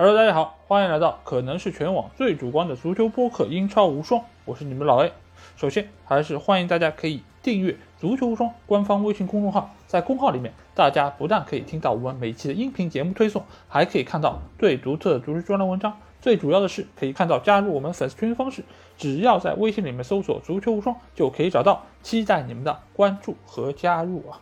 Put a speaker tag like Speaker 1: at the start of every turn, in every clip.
Speaker 1: Hello，大家好，欢迎来到可能是全网最主观的足球播客《英超无双》，我是你们老 A。首先，还是欢迎大家可以订阅《足球无双》官方微信公众号，在公号里面，大家不但可以听到我们每期的音频节目推送，还可以看到最独特的足球专栏文章。最主要的是，可以看到加入我们粉丝群的方式，只要在微信里面搜索“足球无双”就可以找到。期待你们的关注和加入啊！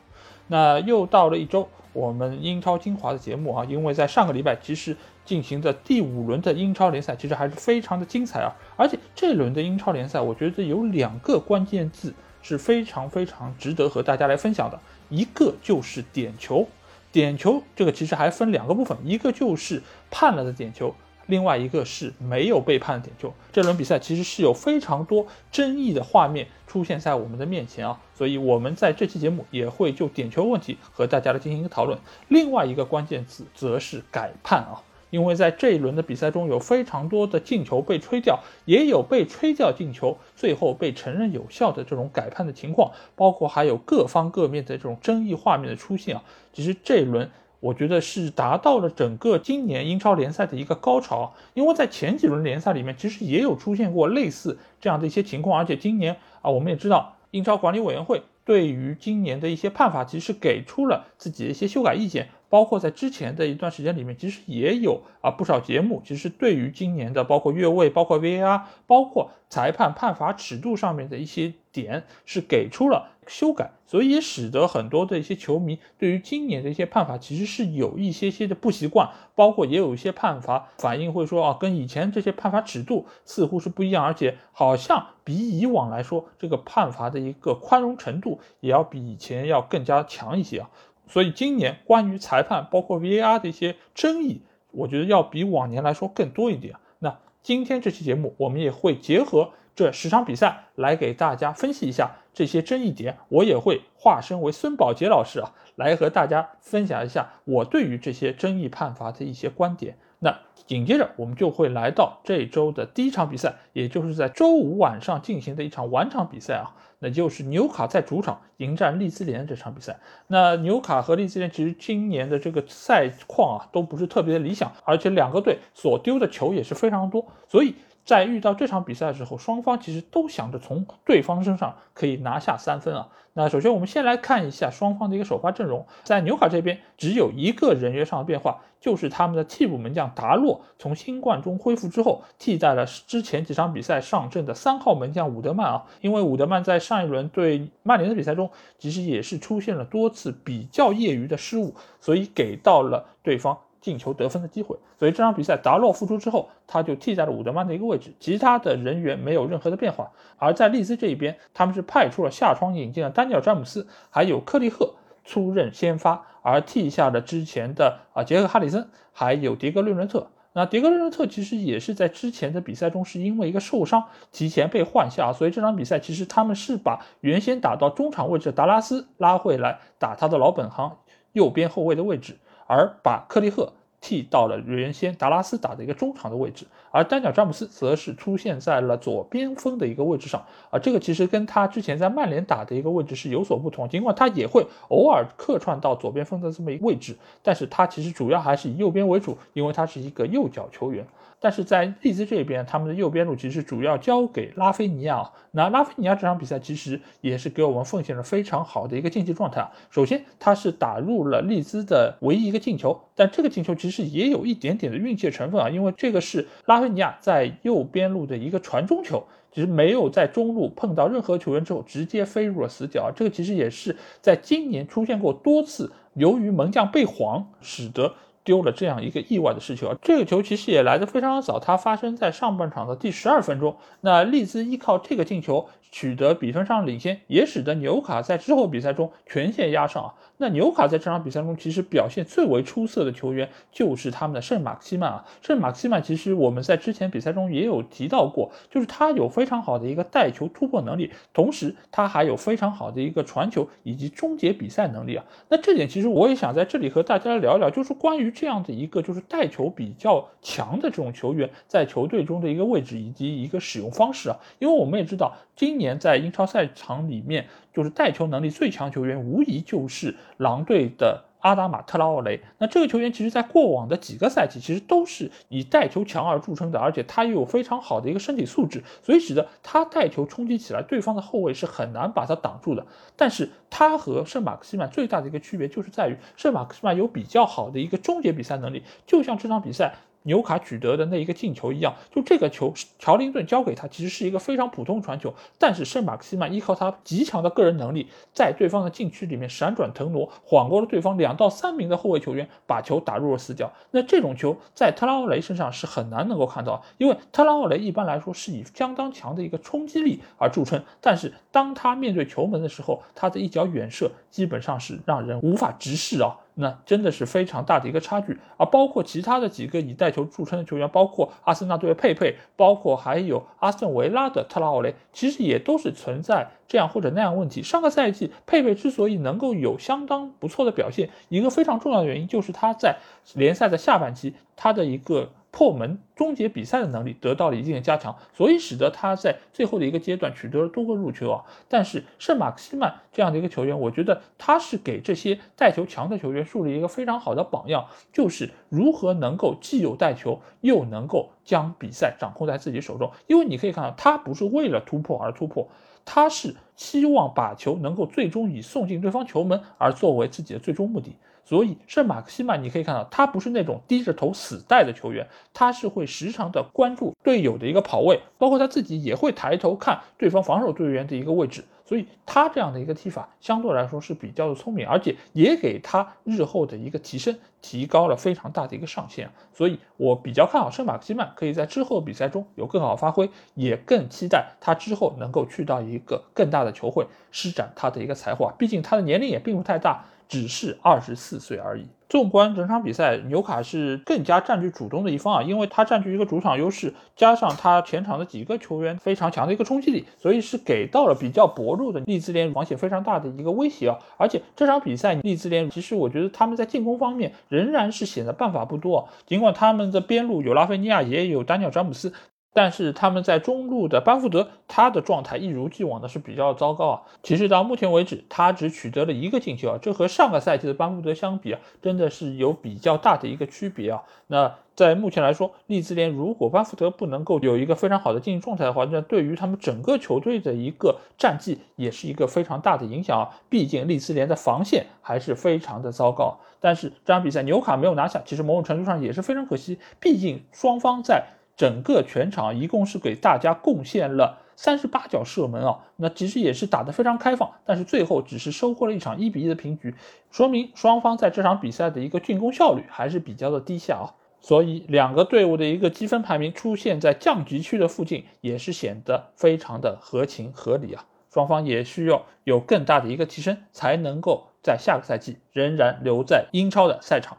Speaker 1: 那又到了一周。我们英超精华的节目啊，因为在上个礼拜其实进行的第五轮的英超联赛，其实还是非常的精彩啊。而且这轮的英超联赛，我觉得有两个关键字是非常非常值得和大家来分享的，一个就是点球。点球这个其实还分两个部分，一个就是判了的点球。另外一个是没有被判的点球，这轮比赛其实是有非常多争议的画面出现在我们的面前啊，所以我们在这期节目也会就点球问题和大家来进行一个讨论。另外一个关键词则是改判啊，因为在这一轮的比赛中有非常多的进球被吹掉，也有被吹掉进球最后被承认有效的这种改判的情况，包括还有各方各面的这种争议画面的出现啊，其实这一轮。我觉得是达到了整个今年英超联赛的一个高潮，因为在前几轮联赛里面，其实也有出现过类似这样的一些情况，而且今年啊，我们也知道英超管理委员会对于今年的一些判罚，其实给出了自己的一些修改意见。包括在之前的一段时间里面，其实也有啊不少节目，其实对于今年的包括越位、包括 VAR、包括裁判判罚尺度上面的一些点是给出了修改，所以也使得很多的一些球迷对于今年的一些判罚其实是有一些些的不习惯，包括也有一些判罚反应会说啊，跟以前这些判罚尺度似乎是不一样，而且好像比以往来说，这个判罚的一个宽容程度也要比以前要更加强一些啊。所以今年关于裁判包括 VAR 的一些争议，我觉得要比往年来说更多一点。那今天这期节目，我们也会结合这十场比赛来给大家分析一下这些争议点。我也会化身为孙宝杰老师啊，来和大家分享一下我对于这些争议判罚的一些观点。那紧接着我们就会来到这周的第一场比赛，也就是在周五晚上进行的一场晚场比赛啊。那就是纽卡在主场迎战利兹联这场比赛。那纽卡和利兹联其实今年的这个赛况啊，都不是特别的理想，而且两个队所丢的球也是非常多，所以。在遇到这场比赛的时候，双方其实都想着从对方身上可以拿下三分啊。那首先我们先来看一下双方的一个首发阵容，在纽卡这边只有一个人员上的变化，就是他们的替补门将达洛从新冠中恢复之后，替代了之前几场比赛上阵的三号门将伍德曼啊。因为伍德曼在上一轮对曼联的比赛中，其实也是出现了多次比较业余的失误，所以给到了对方。进球得分的机会，所以这场比赛达洛复出之后，他就替代了伍德曼的一个位置，其他的人员没有任何的变化。而在利兹这一边，他们是派出了下窗引进了丹尼尔詹姆斯，还有克利赫出任先发，而替下了之前的啊杰克哈里森，还有迭戈略伦特。那迭戈略伦特其实也是在之前的比赛中是因为一个受伤提前被换下，所以这场比赛其实他们是把原先打到中场位置的达拉斯拉回来打他的老本行右边后卫的位置。而把克利赫替到了原先达拉斯打的一个中场的位置，而单脚詹姆斯则是出现在了左边锋的一个位置上，啊，这个其实跟他之前在曼联打的一个位置是有所不同，尽管他也会偶尔客串到左边锋的这么一个位置，但是他其实主要还是以右边为主，因为他是一个右脚球员。但是在利兹这边，他们的右边路其实主要交给拉菲尼亚。那拉菲尼亚这场比赛其实也是给我们奉献了非常好的一个竞技状态啊。首先，他是打入了利兹的唯一一个进球，但这个进球其实也有一点点的运气成分啊，因为这个是拉菲尼亚在右边路的一个传中球，其实没有在中路碰到任何球员之后直接飞入了死角。这个其实也是在今年出现过多次，由于门将被晃，使得。丢了这样一个意外的失球啊！这个球其实也来得非常的早，它发生在上半场的第十二分钟。那利兹依靠这个进球取得比分上领先，也使得纽卡在之后比赛中全线压上啊！那纽卡在这场比赛中其实表现最为出色的球员就是他们的圣马克西曼啊。圣马克西曼其实我们在之前比赛中也有提到过，就是他有非常好的一个带球突破能力，同时他还有非常好的一个传球以及终结比赛能力啊。那这点其实我也想在这里和大家聊一聊，就是关于这样的一个就是带球比较强的这种球员在球队中的一个位置以及一个使用方式啊。因为我们也知道今年。在英超赛场里面，就是带球能力最强球员，无疑就是狼队的。阿达马特拉奥雷，那这个球员其实，在过往的几个赛季，其实都是以带球强而著称的，而且他又有非常好的一个身体素质，所以使得他带球冲击起来，对方的后卫是很难把他挡住的。但是他和圣马克西曼最大的一个区别，就是在于圣马克西曼有比较好的一个终结比赛能力，就像这场比赛。纽卡取得的那一个进球一样，就这个球，乔林顿交给他，其实是一个非常普通传球，但是圣马克西曼依靠他极强的个人能力，在对方的禁区里面闪转腾挪，晃过了对方两到三名的后卫球员，把球打入了死角。那这种球在特拉奥雷身上是很难能够看到，因为特拉奥雷一般来说是以相当强的一个冲击力而著称，但是当他面对球门的时候，他的一脚远射基本上是让人无法直视啊。那真的是非常大的一个差距啊！包括其他的几个以带球著称的球员，包括阿森纳队的佩佩，包括还有阿森维拉的特拉奥雷，其实也都是存在这样或者那样问题。上个赛季佩佩之所以能够有相当不错的表现，一个非常重要的原因就是他在联赛的下半期他的一个。破门终结比赛的能力得到了一定的加强，所以使得他在最后的一个阶段取得了多个入球啊。但是圣马克西曼这样的一个球员，我觉得他是给这些带球强的球员树立一个非常好的榜样，就是如何能够既有带球，又能够将比赛掌控在自己手中。因为你可以看到，他不是为了突破而突破，他是希望把球能够最终以送进对方球门而作为自己的最终目的。所以圣马克西曼，你可以看到，他不是那种低着头死带的球员，他是会时常的关注队友的一个跑位，包括他自己也会抬头看对方防守队员的一个位置。所以他这样的一个踢法相对来说是比较的聪明，而且也给他日后的一个提升提高了非常大的一个上限。所以我比较看好圣马克西曼可以在之后比赛中有更好发挥，也更期待他之后能够去到一个更大的球会施展他的一个才华。毕竟他的年龄也并不太大。只是二十四岁而已。纵观整场比赛，纽卡是更加占据主动的一方啊，因为他占据一个主场优势，加上他前场的几个球员非常强的一个冲击力，所以是给到了比较薄弱的利兹联防线非常大的一个威胁啊。而且这场比赛利兹联其实我觉得他们在进攻方面仍然是显得办法不多，啊尽管他们的边路有拉菲尼亚，也有丹尼尔詹姆斯。但是他们在中路的班福德，他的状态一如既往的是比较糟糕啊。其实到目前为止，他只取得了一个进球啊，这和上个赛季的班福德相比啊，真的是有比较大的一个区别啊。那在目前来说，利兹联如果班福德不能够有一个非常好的竞技状态的话，那对于他们整个球队的一个战绩也是一个非常大的影响啊。毕竟利兹联的防线还是非常的糟糕。但是这场比赛纽卡没有拿下，其实某种程度上也是非常可惜，毕竟双方在。整个全场一共是给大家贡献了三十八脚射门啊，那其实也是打得非常开放，但是最后只是收获了一场一比一的平局，说明双方在这场比赛的一个进攻效率还是比较的低下啊，所以两个队伍的一个积分排名出现在降级区的附近，也是显得非常的合情合理啊，双方也需要有更大的一个提升，才能够在下个赛季仍然留在英超的赛场。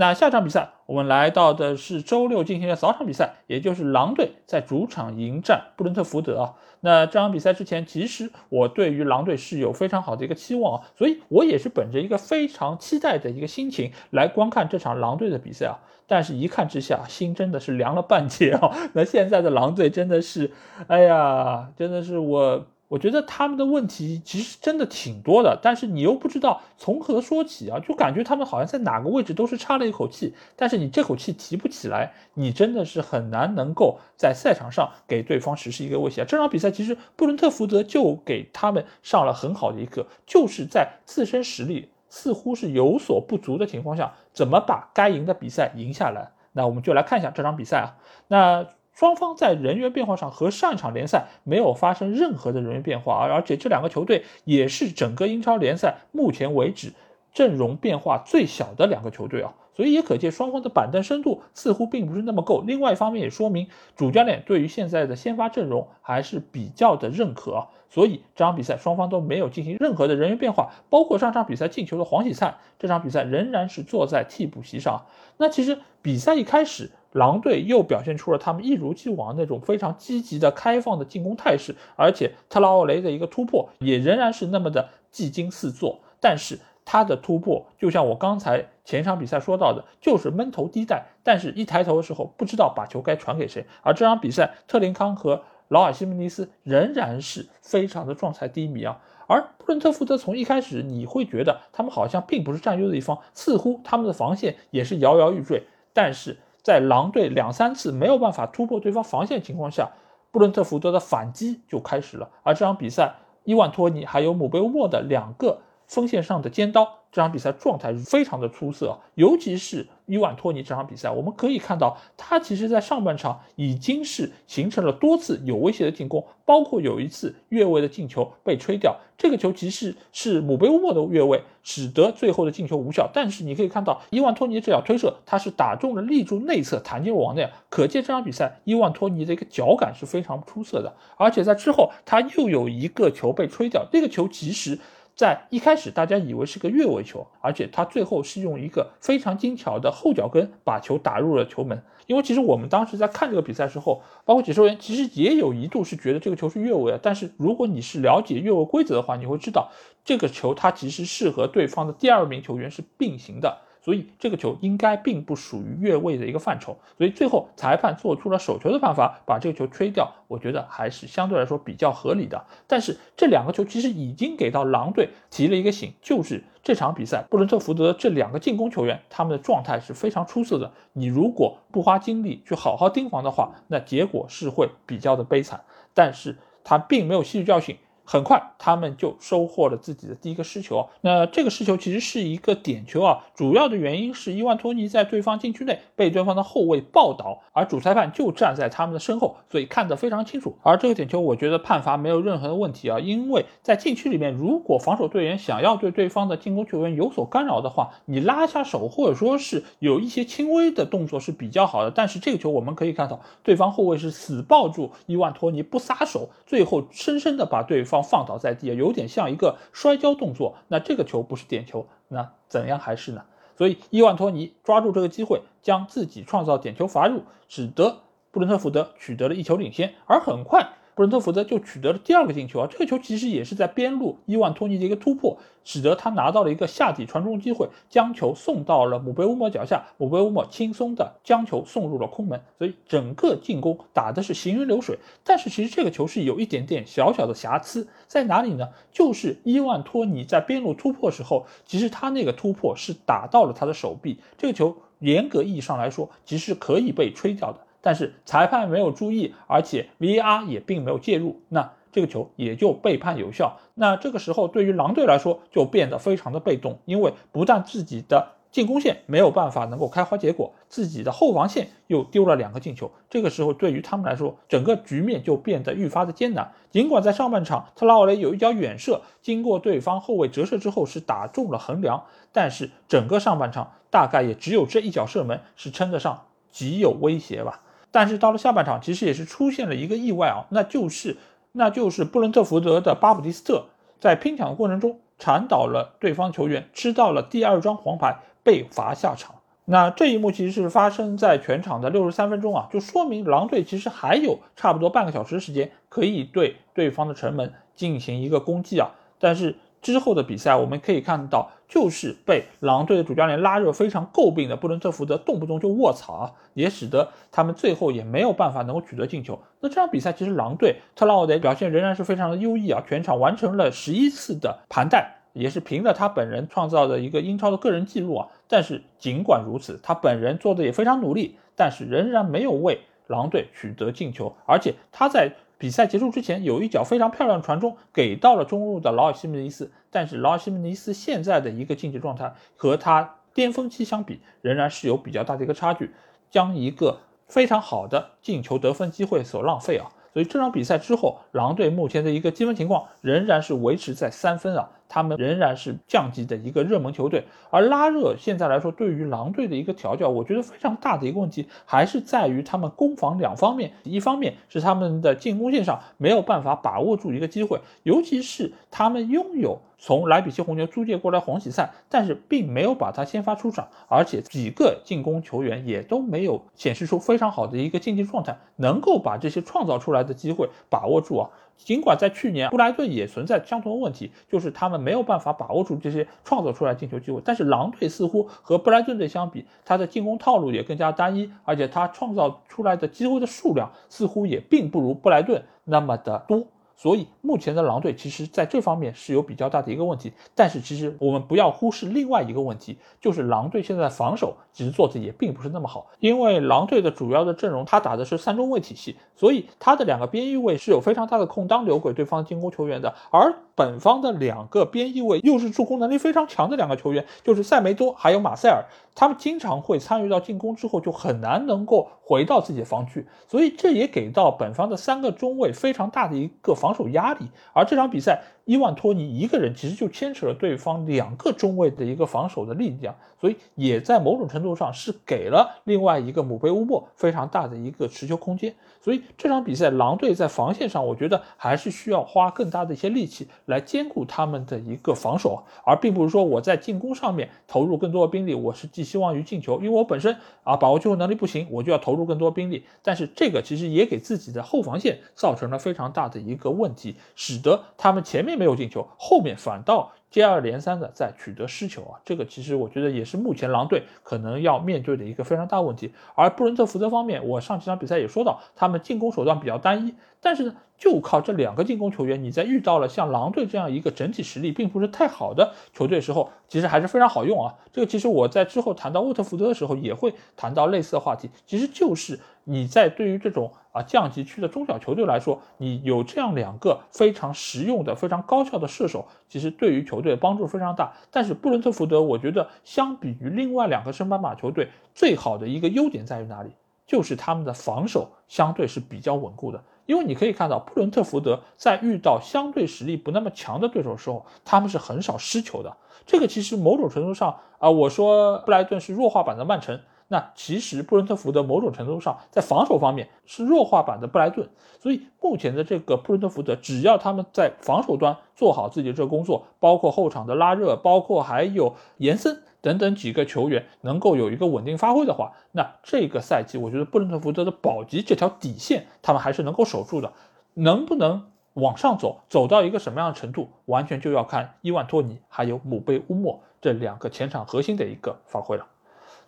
Speaker 1: 那下场比赛，我们来到的是周六进行的早场比赛，也就是狼队在主场迎战布伦特福德啊。那这场比赛之前，其实我对于狼队是有非常好的一个期望啊，所以我也是本着一个非常期待的一个心情来观看这场狼队的比赛啊。但是，一看之下，心真的是凉了半截啊。那现在的狼队真的是，哎呀，真的是我。我觉得他们的问题其实真的挺多的，但是你又不知道从何说起啊，就感觉他们好像在哪个位置都是差了一口气，但是你这口气提不起来，你真的是很难能够在赛场上给对方实施一个威胁。这场比赛其实布伦特福德就给他们上了很好的一课，就是在自身实力似乎是有所不足的情况下，怎么把该赢的比赛赢下来。那我们就来看一下这场比赛啊，那。双方在人员变化上和上一场联赛没有发生任何的人员变化，而而且这两个球队也是整个英超联赛目前为止阵容变化最小的两个球队啊，所以也可见双方的板凳深度似乎并不是那么够。另外一方面也说明主教练对于现在的先发阵容还是比较的认可，所以这场比赛双方都没有进行任何的人员变化，包括上场比赛进球的黄喜灿，这场比赛仍然是坐在替补席上。那其实比赛一开始。狼队又表现出了他们一如既往那种非常积极的开放的进攻态势，而且特拉奥雷的一个突破也仍然是那么的技惊四座。但是他的突破就像我刚才前场比赛说到的，就是闷头低带，但是一抬头的时候不知道把球该传给谁。而这场比赛，特林康和劳尔·西门尼斯仍然是非常的状态低迷啊。而布伦特福德从一开始你会觉得他们好像并不是占优的一方，似乎他们的防线也是摇摇欲坠。但是在狼队两三次没有办法突破对方防线情况下，布伦特福德的反击就开始了。而这场比赛，伊万托尼还有姆贝乌莫的两个锋线上的尖刀。这场比赛状态非常的出色，尤其是伊万托尼这场比赛，我们可以看到他其实在上半场已经是形成了多次有威胁的进攻，包括有一次越位的进球被吹掉，这个球其实是姆贝乌莫的越位，使得最后的进球无效。但是你可以看到伊万托尼这脚推射，他是打中了立柱内侧弹进入网内，可见这场比赛伊万托尼的一个脚感是非常出色的。而且在之后他又有一个球被吹掉，这个球其实。在一开始，大家以为是个越位球，而且他最后是用一个非常精巧的后脚跟把球打入了球门。因为其实我们当时在看这个比赛时候，包括解说员其实也有一度是觉得这个球是越位的。但是如果你是了解越位规则的话，你会知道这个球它其实是和对方的第二名球员是并行的。所以这个球应该并不属于越位的一个范畴，所以最后裁判做出了手球的判罚，把这个球吹掉，我觉得还是相对来说比较合理的。但是这两个球其实已经给到狼队提了一个醒，就是这场比赛布伦特福德这两个进攻球员他们的状态是非常出色的，你如果不花精力去好好盯防的话，那结果是会比较的悲惨。但是他并没有吸取教训。很快，他们就收获了自己的第一个失球。那这个失球其实是一个点球啊，主要的原因是伊万托尼在对方禁区内被对方的后卫抱倒，而主裁判就站在他们的身后，所以看得非常清楚。而这个点球，我觉得判罚没有任何的问题啊，因为在禁区里面，如果防守队员想要对对方的进攻球员有所干扰的话，你拉下手或者说是有一些轻微的动作是比较好的。但是这个球我们可以看到，对方后卫是死抱住伊万托尼不撒手，最后深深的把对方。放倒在地有点像一个摔跤动作。那这个球不是点球，那怎样还是呢？所以伊万托尼抓住这个机会，将自己创造点球罚入，使得布伦特福德取得了一球领先。而很快。布伦特福德就取得了第二个进球啊！这个球其实也是在边路伊万托尼的一个突破，使得他拿到了一个下底传中机会，将球送到了姆贝乌莫脚下，姆贝乌莫轻松的将球送入了空门。所以整个进攻打的是行云流水。但是其实这个球是有一点点小小的瑕疵在哪里呢？就是伊万托尼在边路突破时候，其实他那个突破是打到了他的手臂，这个球严格意义上来说，其实可以被吹掉的。但是裁判没有注意，而且 VAR 也并没有介入，那这个球也就被判有效。那这个时候对于狼队来说就变得非常的被动，因为不但自己的进攻线没有办法能够开花结果，自己的后防线又丢了两个进球。这个时候对于他们来说，整个局面就变得愈发的艰难。尽管在上半场特拉奥雷有一脚远射，经过对方后卫折射之后是打中了横梁，但是整个上半场大概也只有这一脚射门是称得上极有威胁吧。但是到了下半场，其实也是出现了一个意外啊，那就是那就是布伦特福德的巴普蒂斯特在拼抢的过程中铲倒了对方球员，吃到了第二张黄牌，被罚下场。那这一幕其实是发生在全场的六十三分钟啊，就说明狼队其实还有差不多半个小时时间可以对对方的城门进行一个攻击啊，但是。之后的比赛，我们可以看到，就是被狼队的主教练拉热非常诟病的布伦特福德动不动就卧槽啊，也使得他们最后也没有办法能够取得进球。那这场比赛其实狼队特拉奥雷表现仍然是非常的优异啊，全场完成了十一次的盘带，也是凭着他本人创造的一个英超的个人记录啊。但是尽管如此，他本人做的也非常努力，但是仍然没有为狼队取得进球，而且他在。比赛结束之前，有一脚非常漂亮的传中给到了中路的劳尔西门尼斯，但是劳尔西门尼斯现在的一个竞技状态和他巅峰期相比，仍然是有比较大的一个差距，将一个非常好的进球得分机会所浪费啊。所以这场比赛之后，狼队目前的一个积分情况仍然是维持在三分啊，他们仍然是降级的一个热门球队。而拉热现在来说，对于狼队的一个调教，我觉得非常大的一个问题还是在于他们攻防两方面，一方面是他们的进攻线上没有办法把握住一个机会，尤其是他们拥有。从莱比锡红牛租借过来黄喜灿，但是并没有把他先发出场，而且几个进攻球员也都没有显示出非常好的一个竞技状态，能够把这些创造出来的机会把握住啊。尽管在去年布莱顿也存在相同的问题，就是他们没有办法把握住这些创造出来进球机会，但是狼队似乎和布莱顿队相比，他的进攻套路也更加单一，而且他创造出来的机会的数量似乎也并不如布莱顿那么的多。所以目前的狼队其实在这方面是有比较大的一个问题，但是其实我们不要忽视另外一个问题，就是狼队现在防守其实做的也并不是那么好，因为狼队的主要的阵容他打的是三中卫体系，所以他的两个边翼位是有非常大的空当留给对方进攻球员的，而本方的两个边翼位又是助攻能力非常强的两个球员，就是塞梅多还有马塞尔，他们经常会参与到进攻之后就很难能够回到自己的防区，所以这也给到本方的三个中卫非常大的一个防防守压力，而这场比赛。伊万托尼一个人其实就牵扯了对方两个中卫的一个防守的力量，所以也在某种程度上是给了另外一个姆贝乌莫非常大的一个持球空间。所以这场比赛狼队在防线上，我觉得还是需要花更大的一些力气来兼顾他们的一个防守，而并不是说我在进攻上面投入更多的兵力，我是寄希望于进球，因为我本身啊把握机会能力不行，我就要投入更多兵力。但是这个其实也给自己的后防线造成了非常大的一个问题，使得他们前面。没有进球，后面反倒接二连三的在取得失球啊！这个其实我觉得也是目前狼队可能要面对的一个非常大问题。而布伦特福德方面，我上几场比赛也说到，他们进攻手段比较单一，但是呢，就靠这两个进攻球员，你在遇到了像狼队这样一个整体实力并不是太好的球队时候，其实还是非常好用啊！这个其实我在之后谈到沃特福德的时候也会谈到类似的话题，其实就是你在对于这种。啊，降级区的中小球队来说，你有这样两个非常实用的、非常高效的射手，其实对于球队帮助非常大。但是布伦特福德，我觉得相比于另外两个升班马球队，最好的一个优点在于哪里？就是他们的防守相对是比较稳固的。因为你可以看到，布伦特福德在遇到相对实力不那么强的对手时候，他们是很少失球的。这个其实某种程度上啊，我说布莱顿是弱化版的曼城。那其实布伦特福德某种程度上在防守方面是弱化版的布莱顿，所以目前的这个布伦特福德，只要他们在防守端做好自己的这个工作，包括后场的拉热，包括还有延伸等等几个球员能够有一个稳定发挥的话，那这个赛季我觉得布伦特福德的保级这条底线他们还是能够守住的，能不能往上走，走到一个什么样的程度，完全就要看伊万托尼还有姆贝乌莫这两个前场核心的一个发挥了。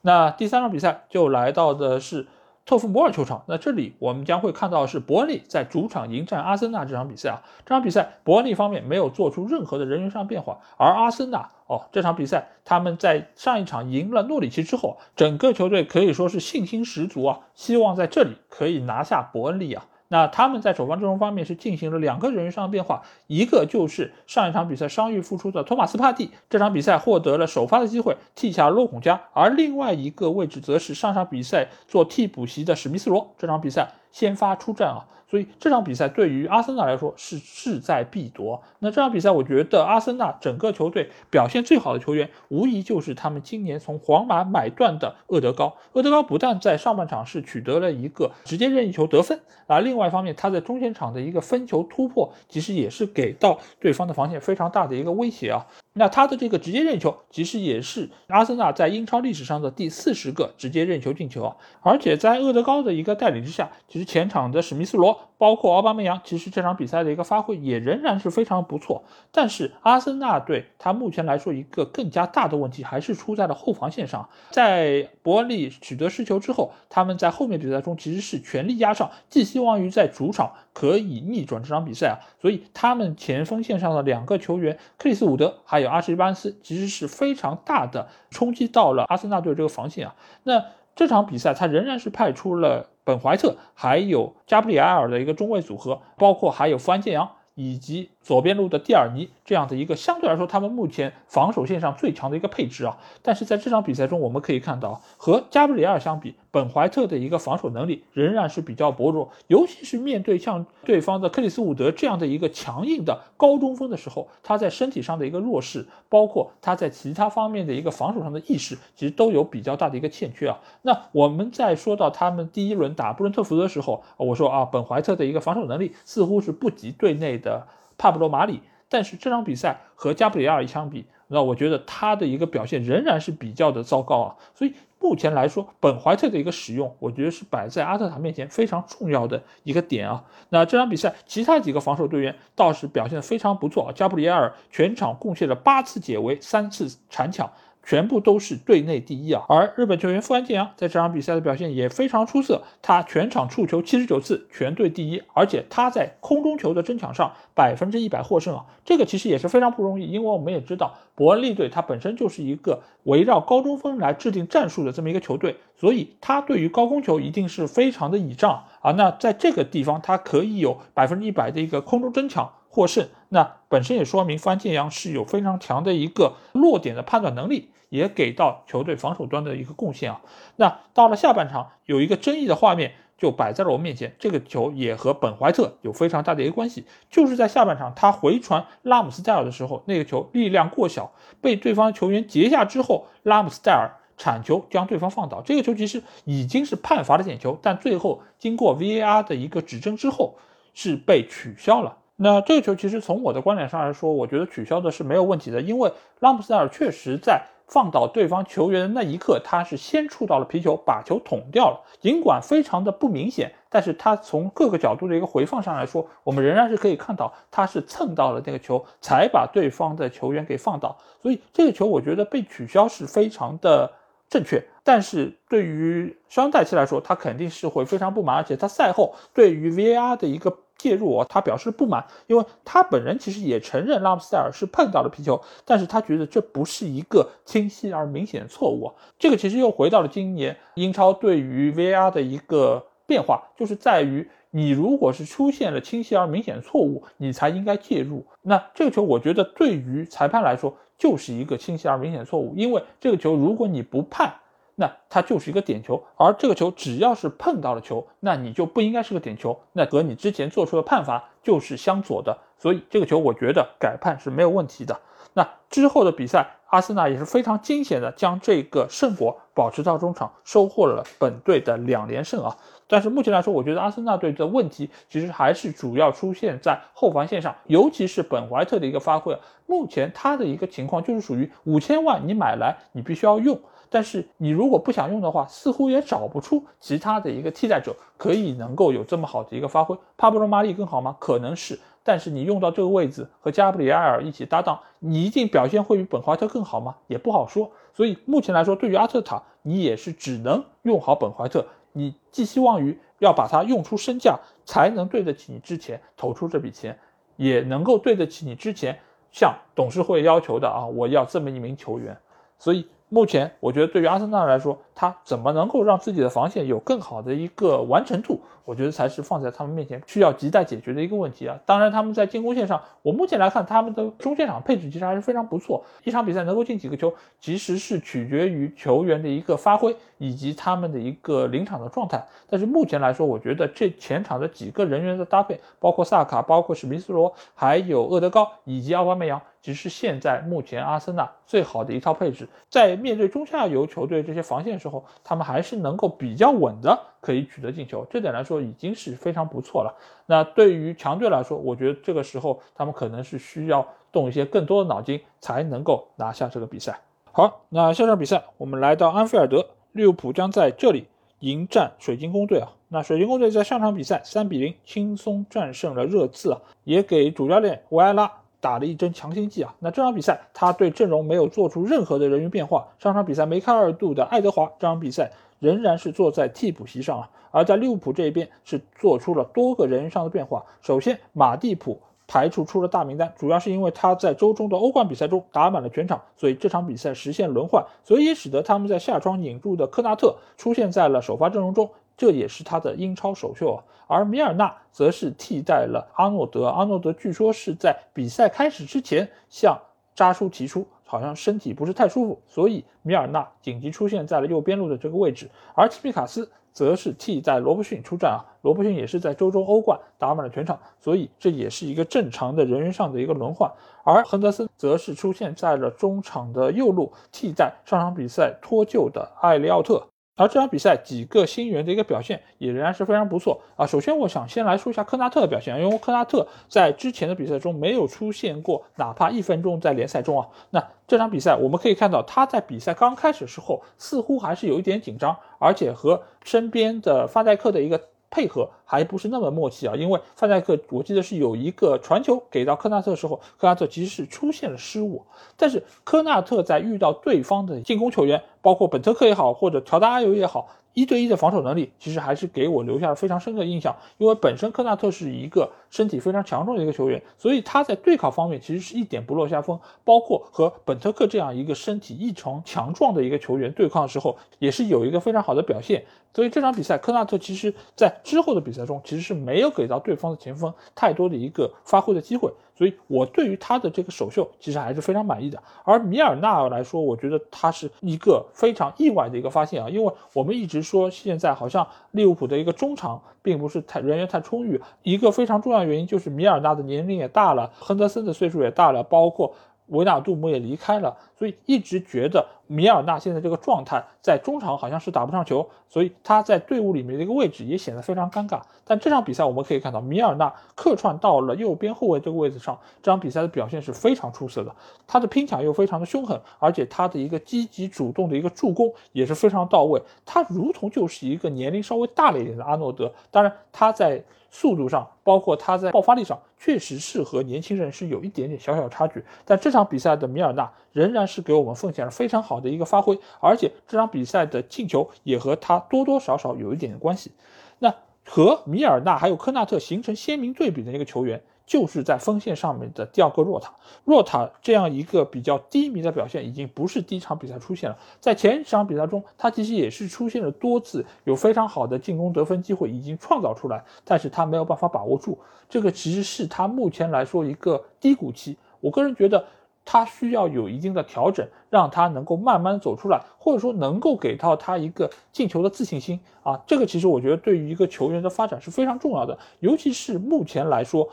Speaker 1: 那第三场比赛就来到的是特福摩尔球场。那这里我们将会看到是伯恩利在主场迎战阿森纳这场比赛啊。这场比赛伯恩利方面没有做出任何的人员上变化，而阿森纳哦，这场比赛他们在上一场赢了诺里奇之后，整个球队可以说是信心十足啊，希望在这里可以拿下伯恩利啊。那他们在首发阵容方面是进行了两个人员上的变化，一个就是上一场比赛伤愈复出的托马斯帕蒂，这场比赛获得了首发的机会，替下洛孔加，而另外一个位置则是上场比赛做替补席的史密斯罗，这场比赛先发出战啊。所以这场比赛对于阿森纳来说是势在必夺。那这场比赛，我觉得阿森纳整个球队表现最好的球员，无疑就是他们今年从皇马买断的厄德高。厄德高不但在上半场是取得了一个直接任意球得分啊，另外一方面他在中前场的一个分球突破，其实也是给到对方的防线非常大的一个威胁啊。那他的这个直接任意球，其实也是阿森纳在英超历史上的第四十个直接任意球进球啊！而且在厄德高的一个带领之下，其实前场的史密斯罗，包括奥巴梅扬，其实这场比赛的一个发挥也仍然是非常不错。但是阿森纳队他目前来说一个更加大的问题，还是出在了后防线上。在伯恩利取得失球之后，他们在后面比赛中其实是全力压上，寄希望于在主场可以逆转这场比赛啊！所以他们前锋线上的两个球员克里斯伍德还有阿什利·巴恩斯其实是非常大的冲击到了阿森纳队这个防线啊。那这场比赛他仍然是派出了本怀特，还有加布里埃尔的一个中卫组合，包括还有福安建阳以及左边路的蒂尔尼。这样的一个相对来说，他们目前防守线上最强的一个配置啊，但是在这场比赛中，我们可以看到，和加布里埃尔相比，本怀特的一个防守能力仍然是比较薄弱，尤其是面对像对方的克里斯伍德这样的一个强硬的高中锋的时候，他在身体上的一个弱势，包括他在其他方面的一个防守上的意识，其实都有比较大的一个欠缺啊。那我们在说到他们第一轮打布伦特福德的时候，我说啊，本怀特的一个防守能力似乎是不及队内的帕布罗马里。但是这场比赛和加布里埃尔相比，那我觉得他的一个表现仍然是比较的糟糕啊。所以目前来说，本怀特的一个使用，我觉得是摆在阿特塔面前非常重要的一个点啊。那这场比赛，其他几个防守队员倒是表现的非常不错，加布里埃尔全场贡献了八次解围，三次铲抢。全部都是队内第一啊！而日本球员富安健洋在这场比赛的表现也非常出色，他全场触球七十九次，全队第一，而且他在空中球的争抢上百分之一百获胜啊！这个其实也是非常不容易，因为我们也知道伯恩利队它本身就是一个围绕高中锋来制定战术的这么一个球队，所以他对于高空球一定是非常的倚仗啊！那在这个地方，他可以有百分之一百的一个空中争抢。获胜，那本身也说明富安建阳是有非常强的一个落点的判断能力，也给到球队防守端的一个贡献啊。那到了下半场，有一个争议的画面就摆在了我面前，这个球也和本怀特有非常大的一个关系，就是在下半场他回传拉姆斯戴尔的时候，那个球力量过小，被对方球员截下之后，拉姆斯戴尔铲球将对方放倒，这个球其实已经是判罚的点球，但最后经过 VAR 的一个指证之后是被取消了。那这个球其实从我的观点上来说，我觉得取消的是没有问题的，因为拉姆斯戴尔确实在放倒对方球员的那一刻，他是先触到了皮球，把球捅掉了。尽管非常的不明显，但是他从各个角度的一个回放上来说，我们仍然是可以看到他是蹭到了那个球，才把对方的球员给放倒。所以这个球我觉得被取消是非常的正确。但是对于肖恩戴奇来说，他肯定是会非常不满，而且他赛后对于 VAR 的一个。介入哦，他表示不满，因为他本人其实也承认拉姆塞尔是碰到了皮球，但是他觉得这不是一个清晰而明显的错误。这个其实又回到了今年英超对于 VR 的一个变化，就是在于你如果是出现了清晰而明显的错误，你才应该介入。那这个球，我觉得对于裁判来说就是一个清晰而明显的错误，因为这个球如果你不判。那它就是一个点球，而这个球只要是碰到了球，那你就不应该是个点球，那和你之前做出的判罚就是相左的，所以这个球我觉得改判是没有问题的。那之后的比赛，阿森纳也是非常惊险的将这个胜果保持到中场，收获了本队的两连胜啊。但是目前来说，我觉得阿森纳队的问题其实还是主要出现在后防线上，尤其是本怀特的一个发挥。目前他的一个情况就是属于五千万你买来，你必须要用。但是你如果不想用的话，似乎也找不出其他的一个替代者可以能够有这么好的一个发挥。帕布罗·马利更好吗？可能是，但是你用到这个位置和加布里埃尔一起搭档，你一定表现会比本怀特更好吗？也不好说。所以目前来说，对于阿特塔，你也是只能用好本怀特。你寄希望于要把它用出身价，才能对得起你之前投出这笔钱，也能够对得起你之前向董事会要求的啊，我要这么一名球员。所以。目前，我觉得对于阿森纳来说，他怎么能够让自己的防线有更好的一个完成度？我觉得才是放在他们面前需要亟待解决的一个问题啊。当然，他们在进攻线上，我目前来看，他们的中线场配置其实还是非常不错。一场比赛能够进几个球，其实是取决于球员的一个发挥以及他们的一个临场的状态。但是目前来说，我觉得这前场的几个人员的搭配，包括萨卡、包括史密斯罗，还有厄德高以及奥巴梅扬。其实现在目前阿森纳最好的一套配置，在面对中下游球队这些防线时候，他们还是能够比较稳的，可以取得进球。这点来说已经是非常不错了。那对于强队来说，我觉得这个时候他们可能是需要动一些更多的脑筋，才能够拿下这个比赛。好，那下场比赛我们来到安菲尔德，利物浦将在这里迎战水晶宫队啊。那水晶宫队在上场比赛三比零轻松战胜了热刺啊，也给主教练维埃拉。打了一针强心剂啊！那这场比赛他对阵容没有做出任何的人员变化。上场比赛梅开二度的爱德华，这场比赛仍然是坐在替补席上啊。而在利物浦这一边是做出了多个人员上的变化。首先，马蒂普排除出了大名单，主要是因为他在周中的欧冠比赛中打满了全场，所以这场比赛实现轮换，所以也使得他们在下窗引入的科纳特出现在了首发阵容中。这也是他的英超首秀啊，而米尔纳则是替代了阿诺德。阿诺德据说是在比赛开始之前向扎叔提出，好像身体不是太舒服，所以米尔纳紧急出现在了右边路的这个位置。而齐皮卡斯则是替代罗伯逊出战啊，罗伯逊也是在周中欧冠打满了全场，所以这也是一个正常的人员上的一个轮换。而亨德森则是出现在了中场的右路，替代上场比赛脱臼的艾利奥特。而这场比赛几个新援的一个表现也仍然是非常不错啊。首先，我想先来说一下科纳特的表现，因为科纳特在之前的比赛中没有出现过哪怕一分钟在联赛中啊。那这场比赛我们可以看到，他在比赛刚开始时候似乎还是有一点紧张，而且和身边的范戴克的一个。配合还不是那么默契啊，因为范戴克我记得是有一个传球给到科纳特的时候，科纳特其实是出现了失误，但是科纳特在遇到对方的进攻球员，包括本特克也好，或者乔达阿尤也好。一对一的防守能力，其实还是给我留下了非常深刻的印象。因为本身科纳特是一个身体非常强壮的一个球员，所以他在对抗方面其实是一点不落下风。包括和本特克这样一个身体异常强壮的一个球员对抗的时候，也是有一个非常好的表现。所以这场比赛，科纳特其实在之后的比赛中，其实是没有给到对方的前锋太多的一个发挥的机会。所以我对于他的这个首秀其实还是非常满意的。而米尔纳来说，我觉得他是一个非常意外的一个发现啊，因为我们一直说现在好像利物浦的一个中场并不是太人员太充裕，一个非常重要的原因就是米尔纳的年龄也大了，亨德森的岁数也大了，包括。维纳杜姆也离开了，所以一直觉得米尔纳现在这个状态在中场好像是打不上球，所以他在队伍里面的一个位置也显得非常尴尬。但这场比赛我们可以看到，米尔纳客串到了右边后卫这个位置上，这场比赛的表现是非常出色的。他的拼抢又非常的凶狠，而且他的一个积极主动的一个助攻也是非常到位。他如同就是一个年龄稍微大了一点的阿诺德，当然他在。速度上，包括他在爆发力上，确实是和年轻人是有一点点小小差距。但这场比赛的米尔纳仍然是给我们奉献了非常好的一个发挥，而且这场比赛的进球也和他多多少少有一点关系。那和米尔纳还有科纳特形成鲜明对比的一个球员。就是在锋线上面的第二个若塔，若塔这样一个比较低迷的表现，已经不是第一场比赛出现了。在前一场比赛中，他其实也是出现了多次有非常好的进攻得分机会，已经创造出来，但是他没有办法把握住。这个其实是他目前来说一个低谷期。我个人觉得他需要有一定的调整，让他能够慢慢走出来，或者说能够给到他一个进球的自信心啊。这个其实我觉得对于一个球员的发展是非常重要的，尤其是目前来说。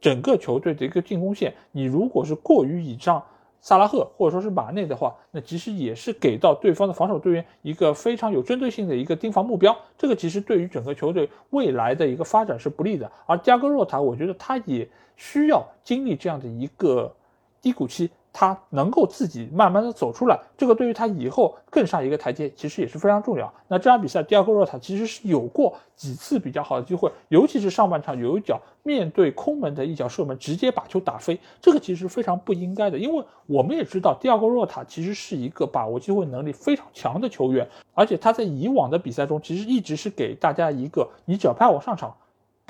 Speaker 1: 整个球队的一个进攻线，你如果是过于倚仗萨拉赫或者说是马内的话，那其实也是给到对方的防守队员一个非常有针对性的一个盯防目标。这个其实对于整个球队未来的一个发展是不利的。而加戈洛塔，我觉得他也需要经历这样的一个低谷期。他能够自己慢慢的走出来，这个对于他以后更上一个台阶，其实也是非常重要。那这场比赛，第二个若塔其实是有过几次比较好的机会，尤其是上半场有一脚面对空门的一脚射门，直接把球打飞，这个其实非常不应该的。因为我们也知道，第二个若塔其实是一个把握机会能力非常强的球员，而且他在以往的比赛中，其实一直是给大家一个，你只要派我上场。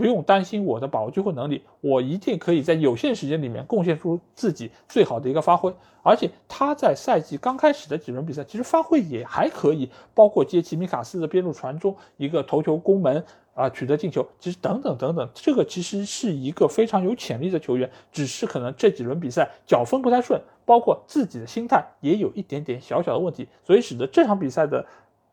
Speaker 1: 不用担心我的把握机会能力，我一定可以在有限时间里面贡献出自己最好的一个发挥。而且他在赛季刚开始的几轮比赛，其实发挥也还可以，包括接齐米卡斯的边路传中，一个头球攻门啊，取得进球，其实等等等等，这个其实是一个非常有潜力的球员，只是可能这几轮比赛脚风不太顺，包括自己的心态也有一点点小小的问题，所以使得这场比赛的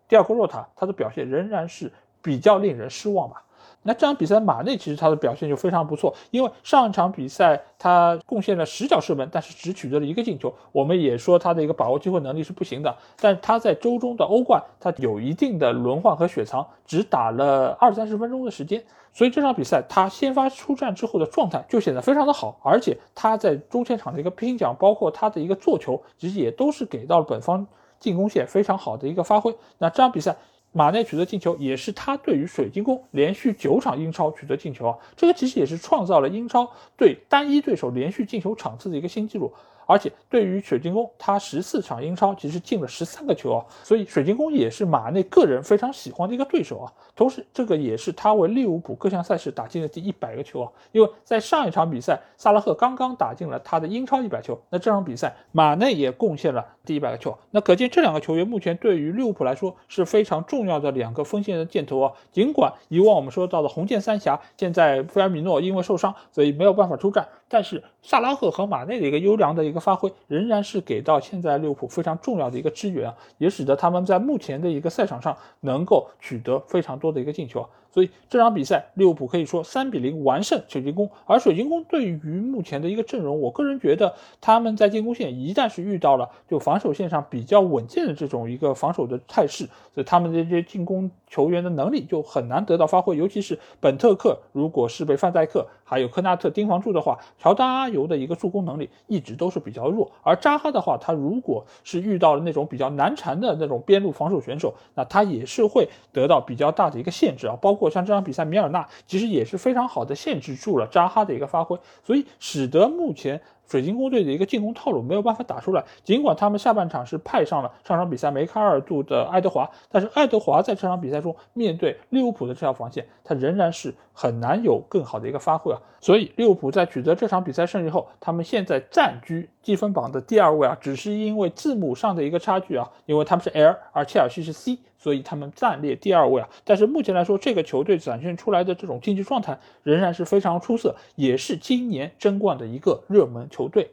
Speaker 1: 第二个洛塔他的表现仍然是比较令人失望吧。那这场比赛，马内其实他的表现就非常不错，因为上一场比赛他贡献了十脚射门，但是只取得了一个进球。我们也说他的一个把握机会能力是不行的，但是他在周中的欧冠，他有一定的轮换和雪藏，只打了二三十分钟的时间，所以这场比赛他先发出战之后的状态就显得非常的好，而且他在中前场的一个拼抢，包括他的一个做球，其实也都是给到了本方进攻线非常好的一个发挥。那这场比赛。马内取得进球，也是他对于水晶宫连续九场英超取得进球啊，这个其实也是创造了英超对单一对手连续进球场次的一个新纪录。而且对于水晶宫，他十四场英超其实进了十三个球啊，所以水晶宫也是马内个人非常喜欢的一个对手啊。同时，这个也是他为利物浦各项赛事打进的第一百个球啊。因为在上一场比赛，萨拉赫刚刚打进了他的英超一百球，那这场比赛马内也贡献了第一百个球。那可见这两个球员目前对于利物浦来说是非常重要的两个锋线的箭头啊。尽管以往我们说到的红箭三侠，现在菲尔米诺因为受伤，所以没有办法出战。但是萨拉赫和马内的一个优良的一个发挥，仍然是给到现在利物浦非常重要的一个支援啊，也使得他们在目前的一个赛场上能够取得非常多的一个进球啊。所以这场比赛利物浦可以说三比零完胜水晶宫。而水晶宫对于目前的一个阵容，我个人觉得他们在进攻线一旦是遇到了就防守线上比较稳健的这种一个防守的态势，所以他们这些进攻球员的能力就很难得到发挥。尤其是本特克，如果是被范戴克还有科纳特盯防住的话，乔丹阿尤的一个助攻能力一直都是比较弱。而扎哈的话，他如果是遇到了那种比较难缠的那种边路防守选手，那他也是会得到比较大的一个限制啊。包括像这场比赛，米尔纳其实也是非常好的限制住了扎哈的一个发挥，所以使得目前。水晶宫队的一个进攻套路没有办法打出来，尽管他们下半场是派上了上场比赛梅开二度的爱德华，但是爱德华在这场比赛中面对利物浦的这条防线，他仍然是很难有更好的一个发挥啊。所以利物浦在取得这场比赛胜利后，他们现在暂居积分榜的第二位啊，只是因为字母上的一个差距啊，因为他们是 L，而切尔西是 C。所以他们暂列第二位啊，但是目前来说，这个球队展现出来的这种竞技状态仍然是非常出色，也是今年争冠的一个热门球队。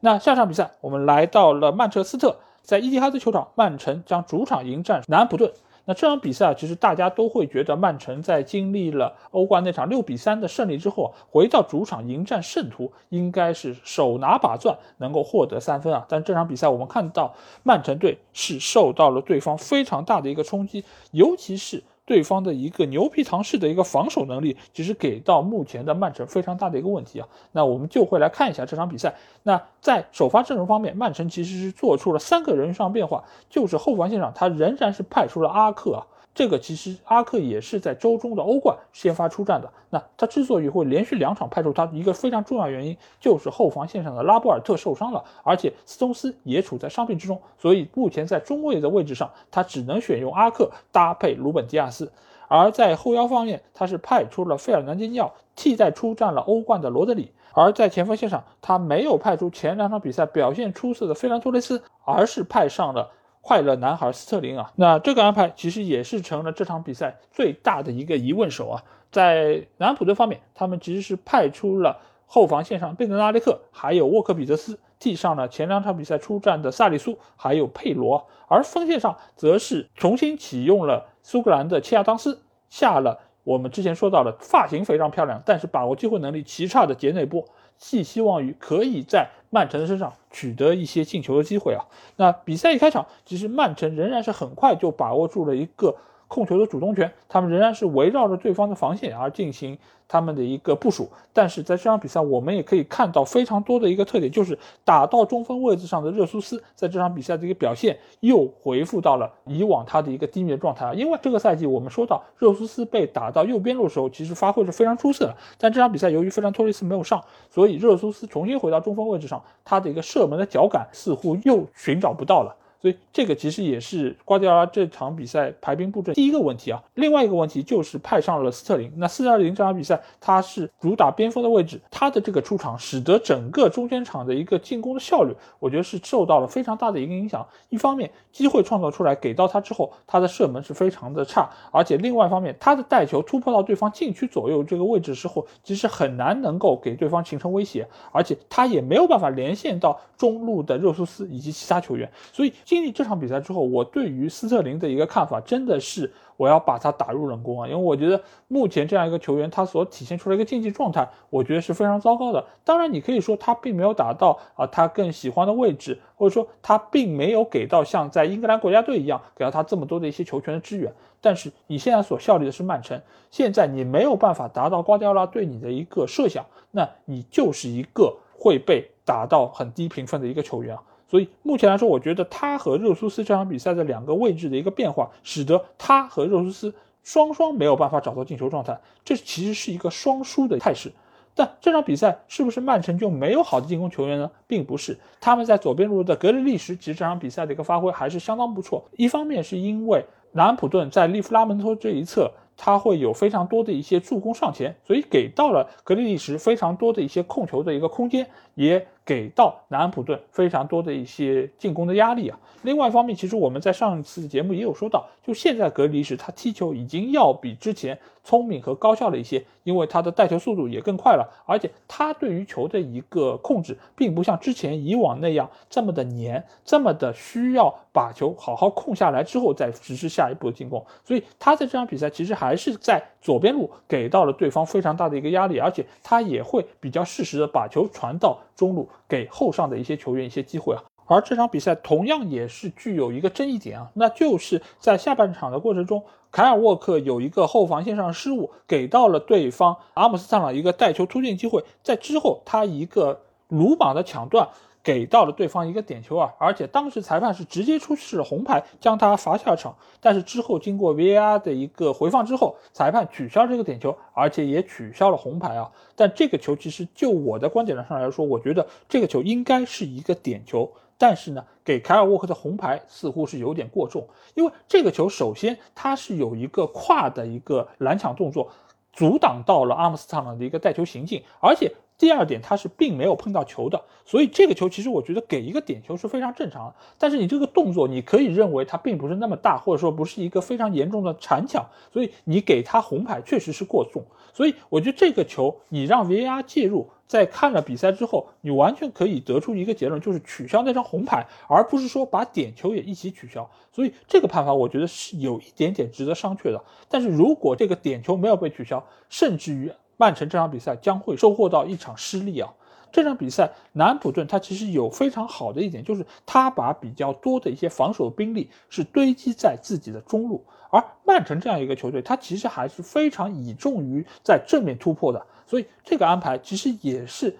Speaker 1: 那下场比赛，我们来到了曼彻斯特，在伊蒂哈德球场，曼城将主场迎战南普顿。那这场比赛，其实大家都会觉得曼城在经历了欧冠那场六比三的胜利之后，回到主场迎战圣徒，应该是手拿把钻，能够获得三分啊。但这场比赛我们看到，曼城队是受到了对方非常大的一个冲击，尤其是。对方的一个牛皮糖式的一个防守能力，其实给到目前的曼城非常大的一个问题啊。那我们就会来看一下这场比赛。那在首发阵容方面，曼城其实是做出了三个人上变化，就是后防线上他仍然是派出了阿克啊。这个其实阿克也是在周中的欧冠先发出战的。那他之所以会连续两场派出他，一个非常重要原因就是后防线上的拉波尔特受伤了，而且斯通斯也处在伤病之中，所以目前在中卫的位置上，他只能选用阿克搭配鲁本迪亚斯。而在后腰方面，他是派出了费尔南迪尼奥替代出战了欧冠的罗德里。而在前锋线上，他没有派出前两场比赛表现出色的费兰托雷斯，而是派上了。快乐男孩斯特林啊，那这个安排其实也是成了这场比赛最大的一个疑问手啊。在南安普顿方面，他们其实是派出了后防线上贝德拉利克，还有沃克比泽斯，替上了前两场比赛出战的萨里苏，还有佩罗。而锋线上则是重新启用了苏格兰的切亚当斯，下了我们之前说到的发型非常漂亮，但是把握机会能力极差的杰内波。寄希望于可以在曼城的身上取得一些进球的机会啊。那比赛一开场，其实曼城仍然是很快就把握住了一个。控球的主动权，他们仍然是围绕着对方的防线而进行他们的一个部署。但是在这场比赛，我们也可以看到非常多的一个特点，就是打到中锋位置上的热苏斯，在这场比赛的一个表现又恢复到了以往他的一个低迷的状态。因为这个赛季我们说到热苏斯被打到右边路的时候，其实发挥是非常出色的。但这场比赛由于费兰托雷斯没有上，所以热苏斯重新回到中锋位置上，他的一个射门的脚感似乎又寻找不到了。所以这个其实也是瓜迪奥拉这场比赛排兵布阵第一个问题啊。另外一个问题就是派上了斯特林。那斯特林这场比赛他是主打边锋的位置，他的这个出场使得整个中间场的一个进攻的效率，我觉得是受到了非常大的一个影响。一方面机会创造出来给到他之后，他的射门是非常的差，而且另外一方面他的带球突破到对方禁区左右这个位置之后，其实很难能够给对方形成威胁，而且他也没有办法连线到中路的热苏斯以及其他球员，所以。经历这场比赛之后，我对于斯特林的一个看法真的是我要把他打入冷宫啊！因为我觉得目前这样一个球员，他所体现出来一个竞技状态，我觉得是非常糟糕的。当然，你可以说他并没有打到啊他更喜欢的位置，或者说他并没有给到像在英格兰国家队一样给到他这么多的一些球权的支援。但是你现在所效力的是曼城，现在你没有办法达到瓜迪奥拉对你的一个设想，那你就是一个会被打到很低评分的一个球员啊！所以目前来说，我觉得他和热苏斯这场比赛的两个位置的一个变化，使得他和热苏斯双双没有办法找到进球状态，这其实是一个双输的态势。但这场比赛是不是曼城就没有好的进攻球员呢？并不是，他们在左边路的格里利什，其实这场比赛的一个发挥还是相当不错。一方面是因为南安普顿在利弗拉门托这一侧。他会有非常多的一些助攻上前，所以给到了格里利什非常多的一些控球的一个空间，也给到南安普顿非常多的一些进攻的压力啊。另外一方面，其实我们在上一次节目也有说到，就现在格里什他踢球已经要比之前聪明和高效了一些，因为他的带球速度也更快了，而且他对于球的一个控制，并不像之前以往那样这么的黏，这么的需要把球好好控下来之后再实施下一步的进攻。所以他在这场比赛其实还是在左边路给到了对方非常大的一个压力，而且他也会比较适时的把球传到中路，给后上的一些球员一些机会啊。而这场比赛同样也是具有一个争议点啊，那就是在下半场的过程中，凯尔沃克有一个后防线上失误，给到了对方阿姆斯特朗一个带球突进机会，在之后他一个鲁莽的抢断。给到了对方一个点球啊，而且当时裁判是直接出示红牌，将他罚下场。但是之后经过 VAR 的一个回放之后，裁判取消这个点球，而且也取消了红牌啊。但这个球其实就我的观点上来说，我觉得这个球应该是一个点球。但是呢，给凯尔沃克的红牌似乎是有点过重，因为这个球首先它是有一个跨的一个拦抢动作，阻挡到了阿姆斯特朗的一个带球行进，而且。第二点，他是并没有碰到球的，所以这个球其实我觉得给一个点球是非常正常的。但是你这个动作，你可以认为它并不是那么大，或者说不是一个非常严重的铲抢，所以你给他红牌确实是过重。所以我觉得这个球你让 VAR 介入，在看了比赛之后，你完全可以得出一个结论，就是取消那张红牌，而不是说把点球也一起取消。所以这个判罚我觉得是有一点点值得商榷的。但是如果这个点球没有被取消，甚至于。曼城这场比赛将会收获到一场失利啊！这场比赛，南普顿他其实有非常好的一点，就是他把比较多的一些防守兵力是堆积在自己的中路，而曼城这样一个球队，他其实还是非常倚重于在正面突破的，所以这个安排其实也是。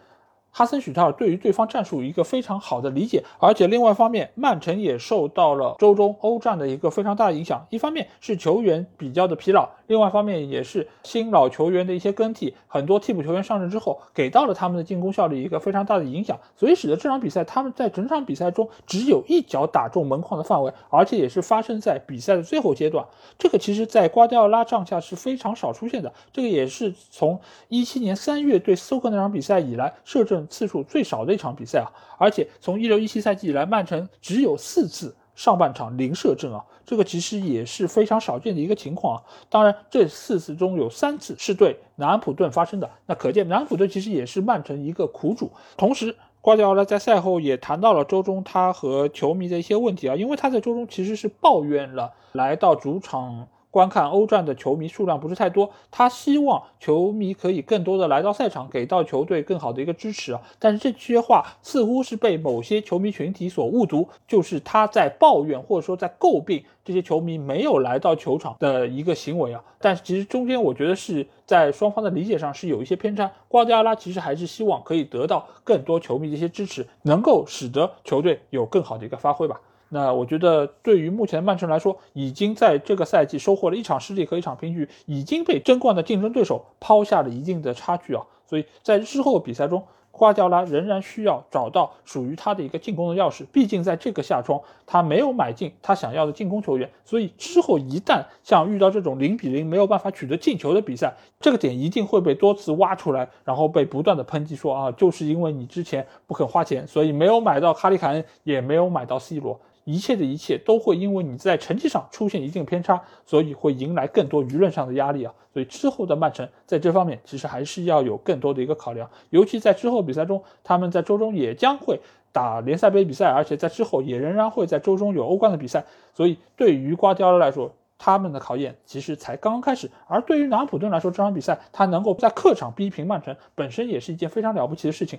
Speaker 1: 哈森许特尔对于对方战术一个非常好的理解，而且另外一方面，曼城也受到了周中欧战的一个非常大的影响。一方面是球员比较的疲劳，另外一方面也是新老球员的一些更替，很多替补球员上阵之后，给到了他们的进攻效率一个非常大的影响，所以使得这场比赛他们在整场比赛中只有一脚打中门框的范围，而且也是发生在比赛的最后阶段。这个其实在瓜迪奥拉帐下是非常少出现的，这个也是从一七年三月对斯托克那场比赛以来射次数最少的一场比赛啊，而且从一六一七赛季以来，曼城只有四次上半场零射正啊，这个其实也是非常少见的一个情况啊。当然，这四次中有三次是对南安普顿发生的，那可见南安普顿其实也是曼城一个苦主。同时，瓜迪奥拉在赛后也谈到了周中他和球迷的一些问题啊，因为他在周中其实是抱怨了来到主场。观看欧战的球迷数量不是太多，他希望球迷可以更多的来到赛场，给到球队更好的一个支持啊。但是这些话似乎是被某些球迷群体所误读，就是他在抱怨或者说在诟病这些球迷没有来到球场的一个行为啊。但是其实中间我觉得是在双方的理解上是有一些偏差。瓜迪奥拉其实还是希望可以得到更多球迷的一些支持，能够使得球队有更好的一个发挥吧。那我觉得，对于目前曼城来说，已经在这个赛季收获了一场失利和一场平局，已经被争冠的竞争对手抛下了一定的差距啊。所以在之后的比赛中，瓜迪奥拉仍然需要找到属于他的一个进攻的钥匙。毕竟在这个夏窗，他没有买进他想要的进攻球员，所以之后一旦像遇到这种零比零没有办法取得进球的比赛，这个点一定会被多次挖出来，然后被不断的抨击说啊，就是因为你之前不肯花钱，所以没有买到哈利凯恩，也没有买到 C 罗。一切的一切都会因为你在成绩上出现一定偏差，所以会迎来更多舆论上的压力啊。所以之后的曼城在这方面其实还是要有更多的一个考量，尤其在之后比赛中，他们在周中也将会打联赛杯比赛，而且在之后也仍然会在周中有欧冠的比赛。所以对于瓜迪奥拉来说，他们的考验其实才刚刚开始。而对于南安普顿来说，这场比赛他能够在客场逼平曼城，本身也是一件非常了不起的事情。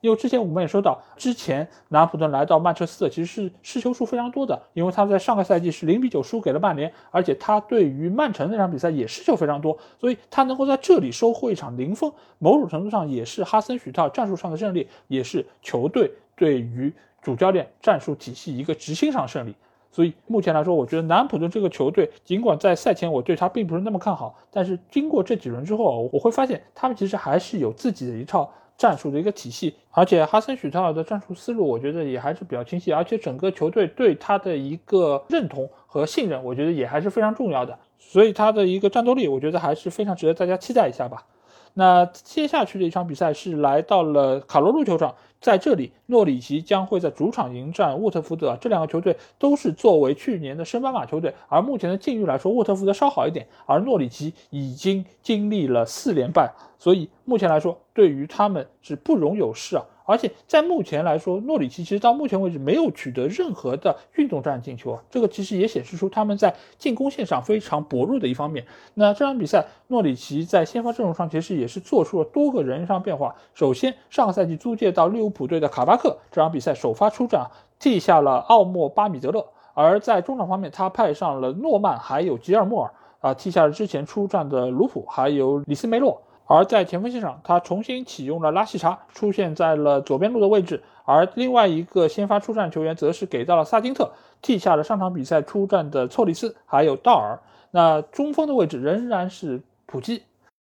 Speaker 1: 因为之前我们也说到，之前南普顿来到曼彻斯特其实是失球数非常多的，因为他在上个赛季是零比九输给了曼联，而且他对于曼城那场比赛也失球非常多，所以他能够在这里收获一场零封，某种程度上也是哈森许特战术上的胜利，也是球队对于主教练战术体系一个执行上胜利。所以目前来说，我觉得南普顿这个球队，尽管在赛前我对他并不是那么看好，但是经过这几轮之后，我会发现他们其实还是有自己的一套。战术的一个体系，而且哈森许特尔的战术思路，我觉得也还是比较清晰，而且整个球队对他的一个认同和信任，我觉得也还是非常重要的，所以他的一个战斗力，我觉得还是非常值得大家期待一下吧。那接下去的一场比赛是来到了卡罗路球场。在这里，诺里奇将会在主场迎战沃特福德。这两个球队都是作为去年的升班马球队，而目前的境遇来说，沃特福德稍好一点，而诺里奇已经经历了四连败，所以目前来说，对于他们是不容有失啊。而且在目前来说，诺里奇其实到目前为止没有取得任何的运动战进球啊，这个其实也显示出他们在进攻线上非常薄弱的一方面。那这场比赛，诺里奇在先发阵容上其实也是做出了多个人上变化。首先，上个赛季租借到利物浦队的卡巴克，这场比赛首发出战，替下了奥莫巴米德勒；而在中场方面，他派上了诺曼还有吉尔莫尔，啊，替下了之前出战的卢普还有里斯梅洛。而在前锋线上，他重新启用了拉希查，出现在了左边路的位置。而另外一个先发出战球员，则是给到了萨金特，替下了上场比赛出战的错里斯还有道尔。那中锋的位置仍然是普基。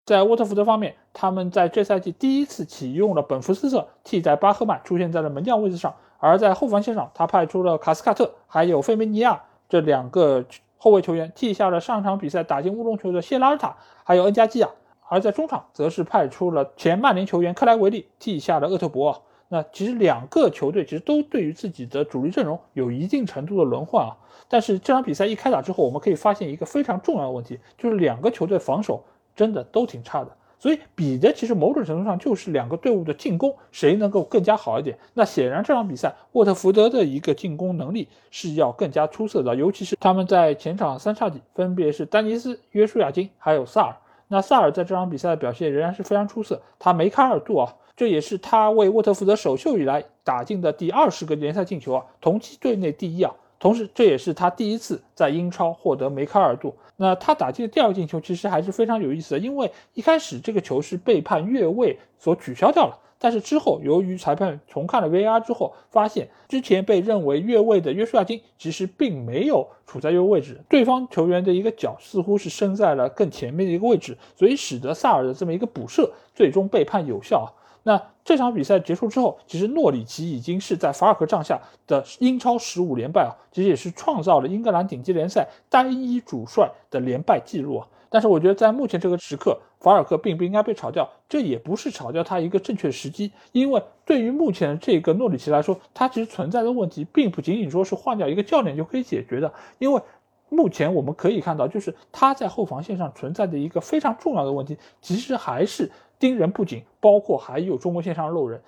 Speaker 1: 在沃特福德方面，他们在这赛季第一次启用了本福斯特替代巴赫曼，出现在了门将位置上。而在后防线上，他派出了卡斯卡特还有费梅尼亚这两个后卫球员，替下了上场比赛打进乌龙球的谢拉尔塔还有恩加基亚。而在中场，则是派出了前曼联球员克莱维利替下了厄特伯。那其实两个球队其实都对于自己的主力阵容有一定程度的轮换啊。但是这场比赛一开打之后，我们可以发现一个非常重要的问题，就是两个球队防守真的都挺差的。所以比的其实某种程度上就是两个队伍的进攻谁能够更加好一点。那显然这场比赛沃特福德的一个进攻能力是要更加出色的，尤其是他们在前场三叉戟分别是丹尼斯、约书亚金还有萨尔。那萨尔在这场比赛的表现仍然是非常出色，他梅开二度啊，这也是他为沃特福德首秀以来打进的第二十个联赛进球啊，同期队内第一啊。同时，这也是他第一次在英超获得梅开二度。那他打进的第二个进球其实还是非常有意思的，因为一开始这个球是被判越位所取消掉了。但是之后，由于裁判重看了 VAR 之后，发现之前被认为越位的约书亚金其实并没有处在越位位置，对方球员的一个脚似乎是伸在了更前面的一个位置，所以使得萨尔的这么一个补射最终被判有效啊。那这场比赛结束之后，其实诺里奇已经是在法尔克帐下的英超十五连败啊，其实也是创造了英格兰顶级联赛单一主帅的连败记录啊。但是我觉得在目前这个时刻，法尔克并不应该被炒掉，这也不是炒掉他一个正确时机。因为对于目前这个诺里奇来说，他其实存在的问题并不仅仅说是换掉一个教练就可以解决的。因为目前我们可以看到，就是他在后防线上存在的一个非常重要的问题，其实还是盯人不紧，包括还有中国线上漏人。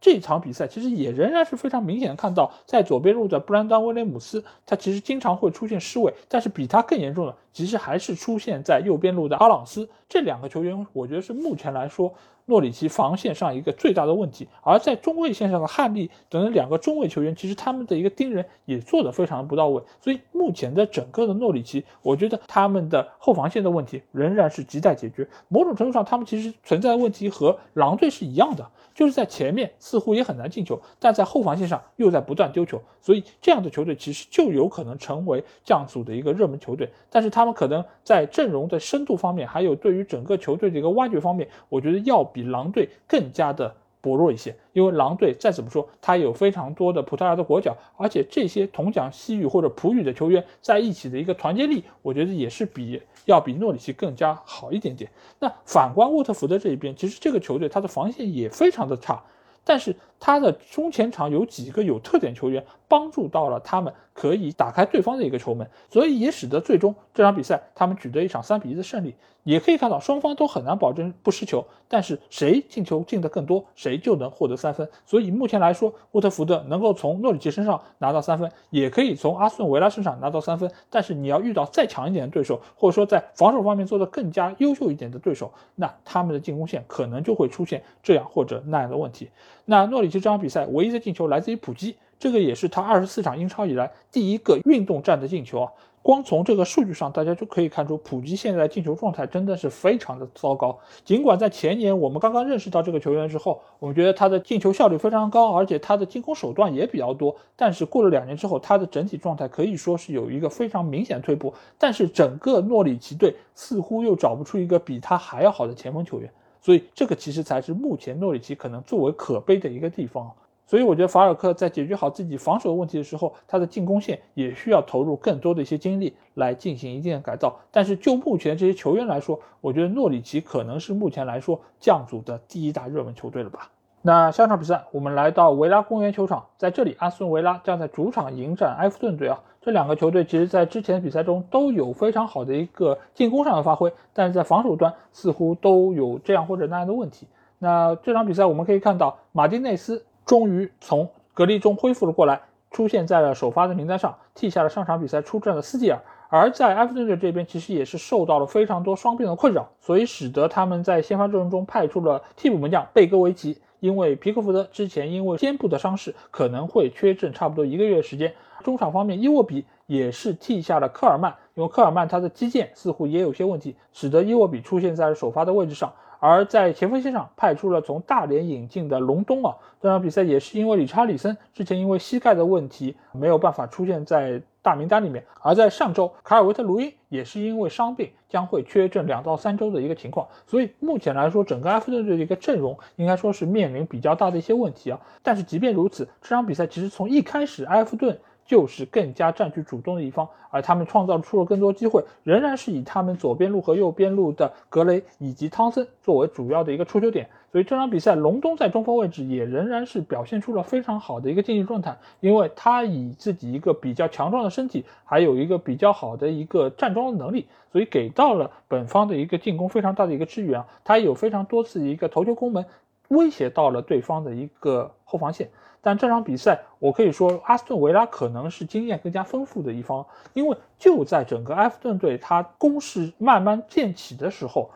Speaker 1: 这场比赛其实也仍然是非常明显的看到，在左边路的布兰登威廉姆斯，他其实经常会出现失位，但是比他更严重的，其实还是出现在右边路的阿朗斯。这两个球员，我觉得是目前来说诺里奇防线上一个最大的问题。而在中卫线上的汉利等等两个中卫球员，其实他们的一个盯人也做得非常不到位。所以目前的整个的诺里奇，我觉得他们的后防线的问题仍然是亟待解决。某种程度上，他们其实存在的问题和狼队是一样的。就是在前面似乎也很难进球，但在后防线上又在不断丢球，所以这样的球队其实就有可能成为降组的一个热门球队。但是他们可能在阵容的深度方面，还有对于整个球队的一个挖掘方面，我觉得要比比狼队更加的。薄弱一些，因为狼队再怎么说，他有非常多的葡萄牙的国脚，而且这些同讲西语或者葡语的球员在一起的一个团结力，我觉得也是比要比诺里奇更加好一点点。那反观沃特福德这一边，其实这个球队他的防线也非常的差，但是他的中前场有几个有特点球员帮助到了他们。可以打开对方的一个球门，所以也使得最终这场比赛他们取得一场三比一的胜利。也可以看到双方都很难保证不失球，但是谁进球进的更多，谁就能获得三分。所以目前来说，沃特福德能够从诺里奇身上拿到三分，也可以从阿斯顿维拉身上拿到三分。但是你要遇到再强一点的对手，或者说在防守方面做得更加优秀一点的对手，那他们的进攻线可能就会出现这样或者那样的问题。那诺里这场比赛唯一的进球来自于普基。这个也是他二十四场英超以来第一个运动战的进球啊！光从这个数据上，大家就可以看出，普吉现在进球状态真的是非常的糟糕。尽管在前年我们刚刚认识到这个球员之后，我们觉得他的进球效率非常高，而且他的进攻手段也比较多。但是过了两年之后，他的整体状态可以说是有一个非常明显的退步。但是整个诺里奇队似乎又找不出一个比他还要好的前锋球员，所以这个其实才是目前诺里奇可能最为可悲的一个地方。所以我觉得法尔克在解决好自己防守问题的时候，他的进攻线也需要投入更多的一些精力来进行一定的改造。但是就目前这些球员来说，我觉得诺里奇可能是目前来说降组的第一大热门球队了吧。那下场比赛，我们来到维拉公园球场，在这里，阿斯顿维拉将在主场迎战埃弗顿队啊。这两个球队其实在之前的比赛中都有非常好的一个进攻上的发挥，但是在防守端似乎都有这样或者那样的问题。那这场比赛我们可以看到，马丁内斯。终于从隔离中恢复了过来，出现在了首发的名单上，替下了上场比赛出战的斯蒂尔。而在埃弗顿队这边，其实也是受到了非常多伤病的困扰，所以使得他们在先发阵容中派出了替补门将贝戈维奇。因为皮克福德之前因为肩部的伤势可能会缺阵差不多一个月时间。中场方面，伊沃比也是替下了科尔曼，因为科尔曼他的肌腱似乎也有些问题，使得伊沃比出现在了首发的位置上。而在前锋线上派出了从大连引进的隆东啊，这场比赛也是因为理查里森之前因为膝盖的问题没有办法出现在大名单里面，而在上周卡尔维特卢因也是因为伤病将会缺阵两到三周的一个情况，所以目前来说整个埃弗顿队的一个阵容应该说是面临比较大的一些问题啊。但是即便如此，这场比赛其实从一开始埃弗顿。就是更加占据主动的一方，而他们创造出了更多机会，仍然是以他们左边路和右边路的格雷以及汤森作为主要的一个出球点。所以这场比赛，隆东在中锋位置也仍然是表现出了非常好的一个竞技状态，因为他以自己一个比较强壮的身体，还有一个比较好的一个站桩的能力，所以给到了本方的一个进攻非常大的一个支援啊。他有非常多次一个头球攻门，威胁到了对方的一个后防线。但这场比赛，我可以说，阿斯顿维拉可能是经验更加丰富的一方，因为就在整个埃弗顿队他攻势慢慢建起的时候，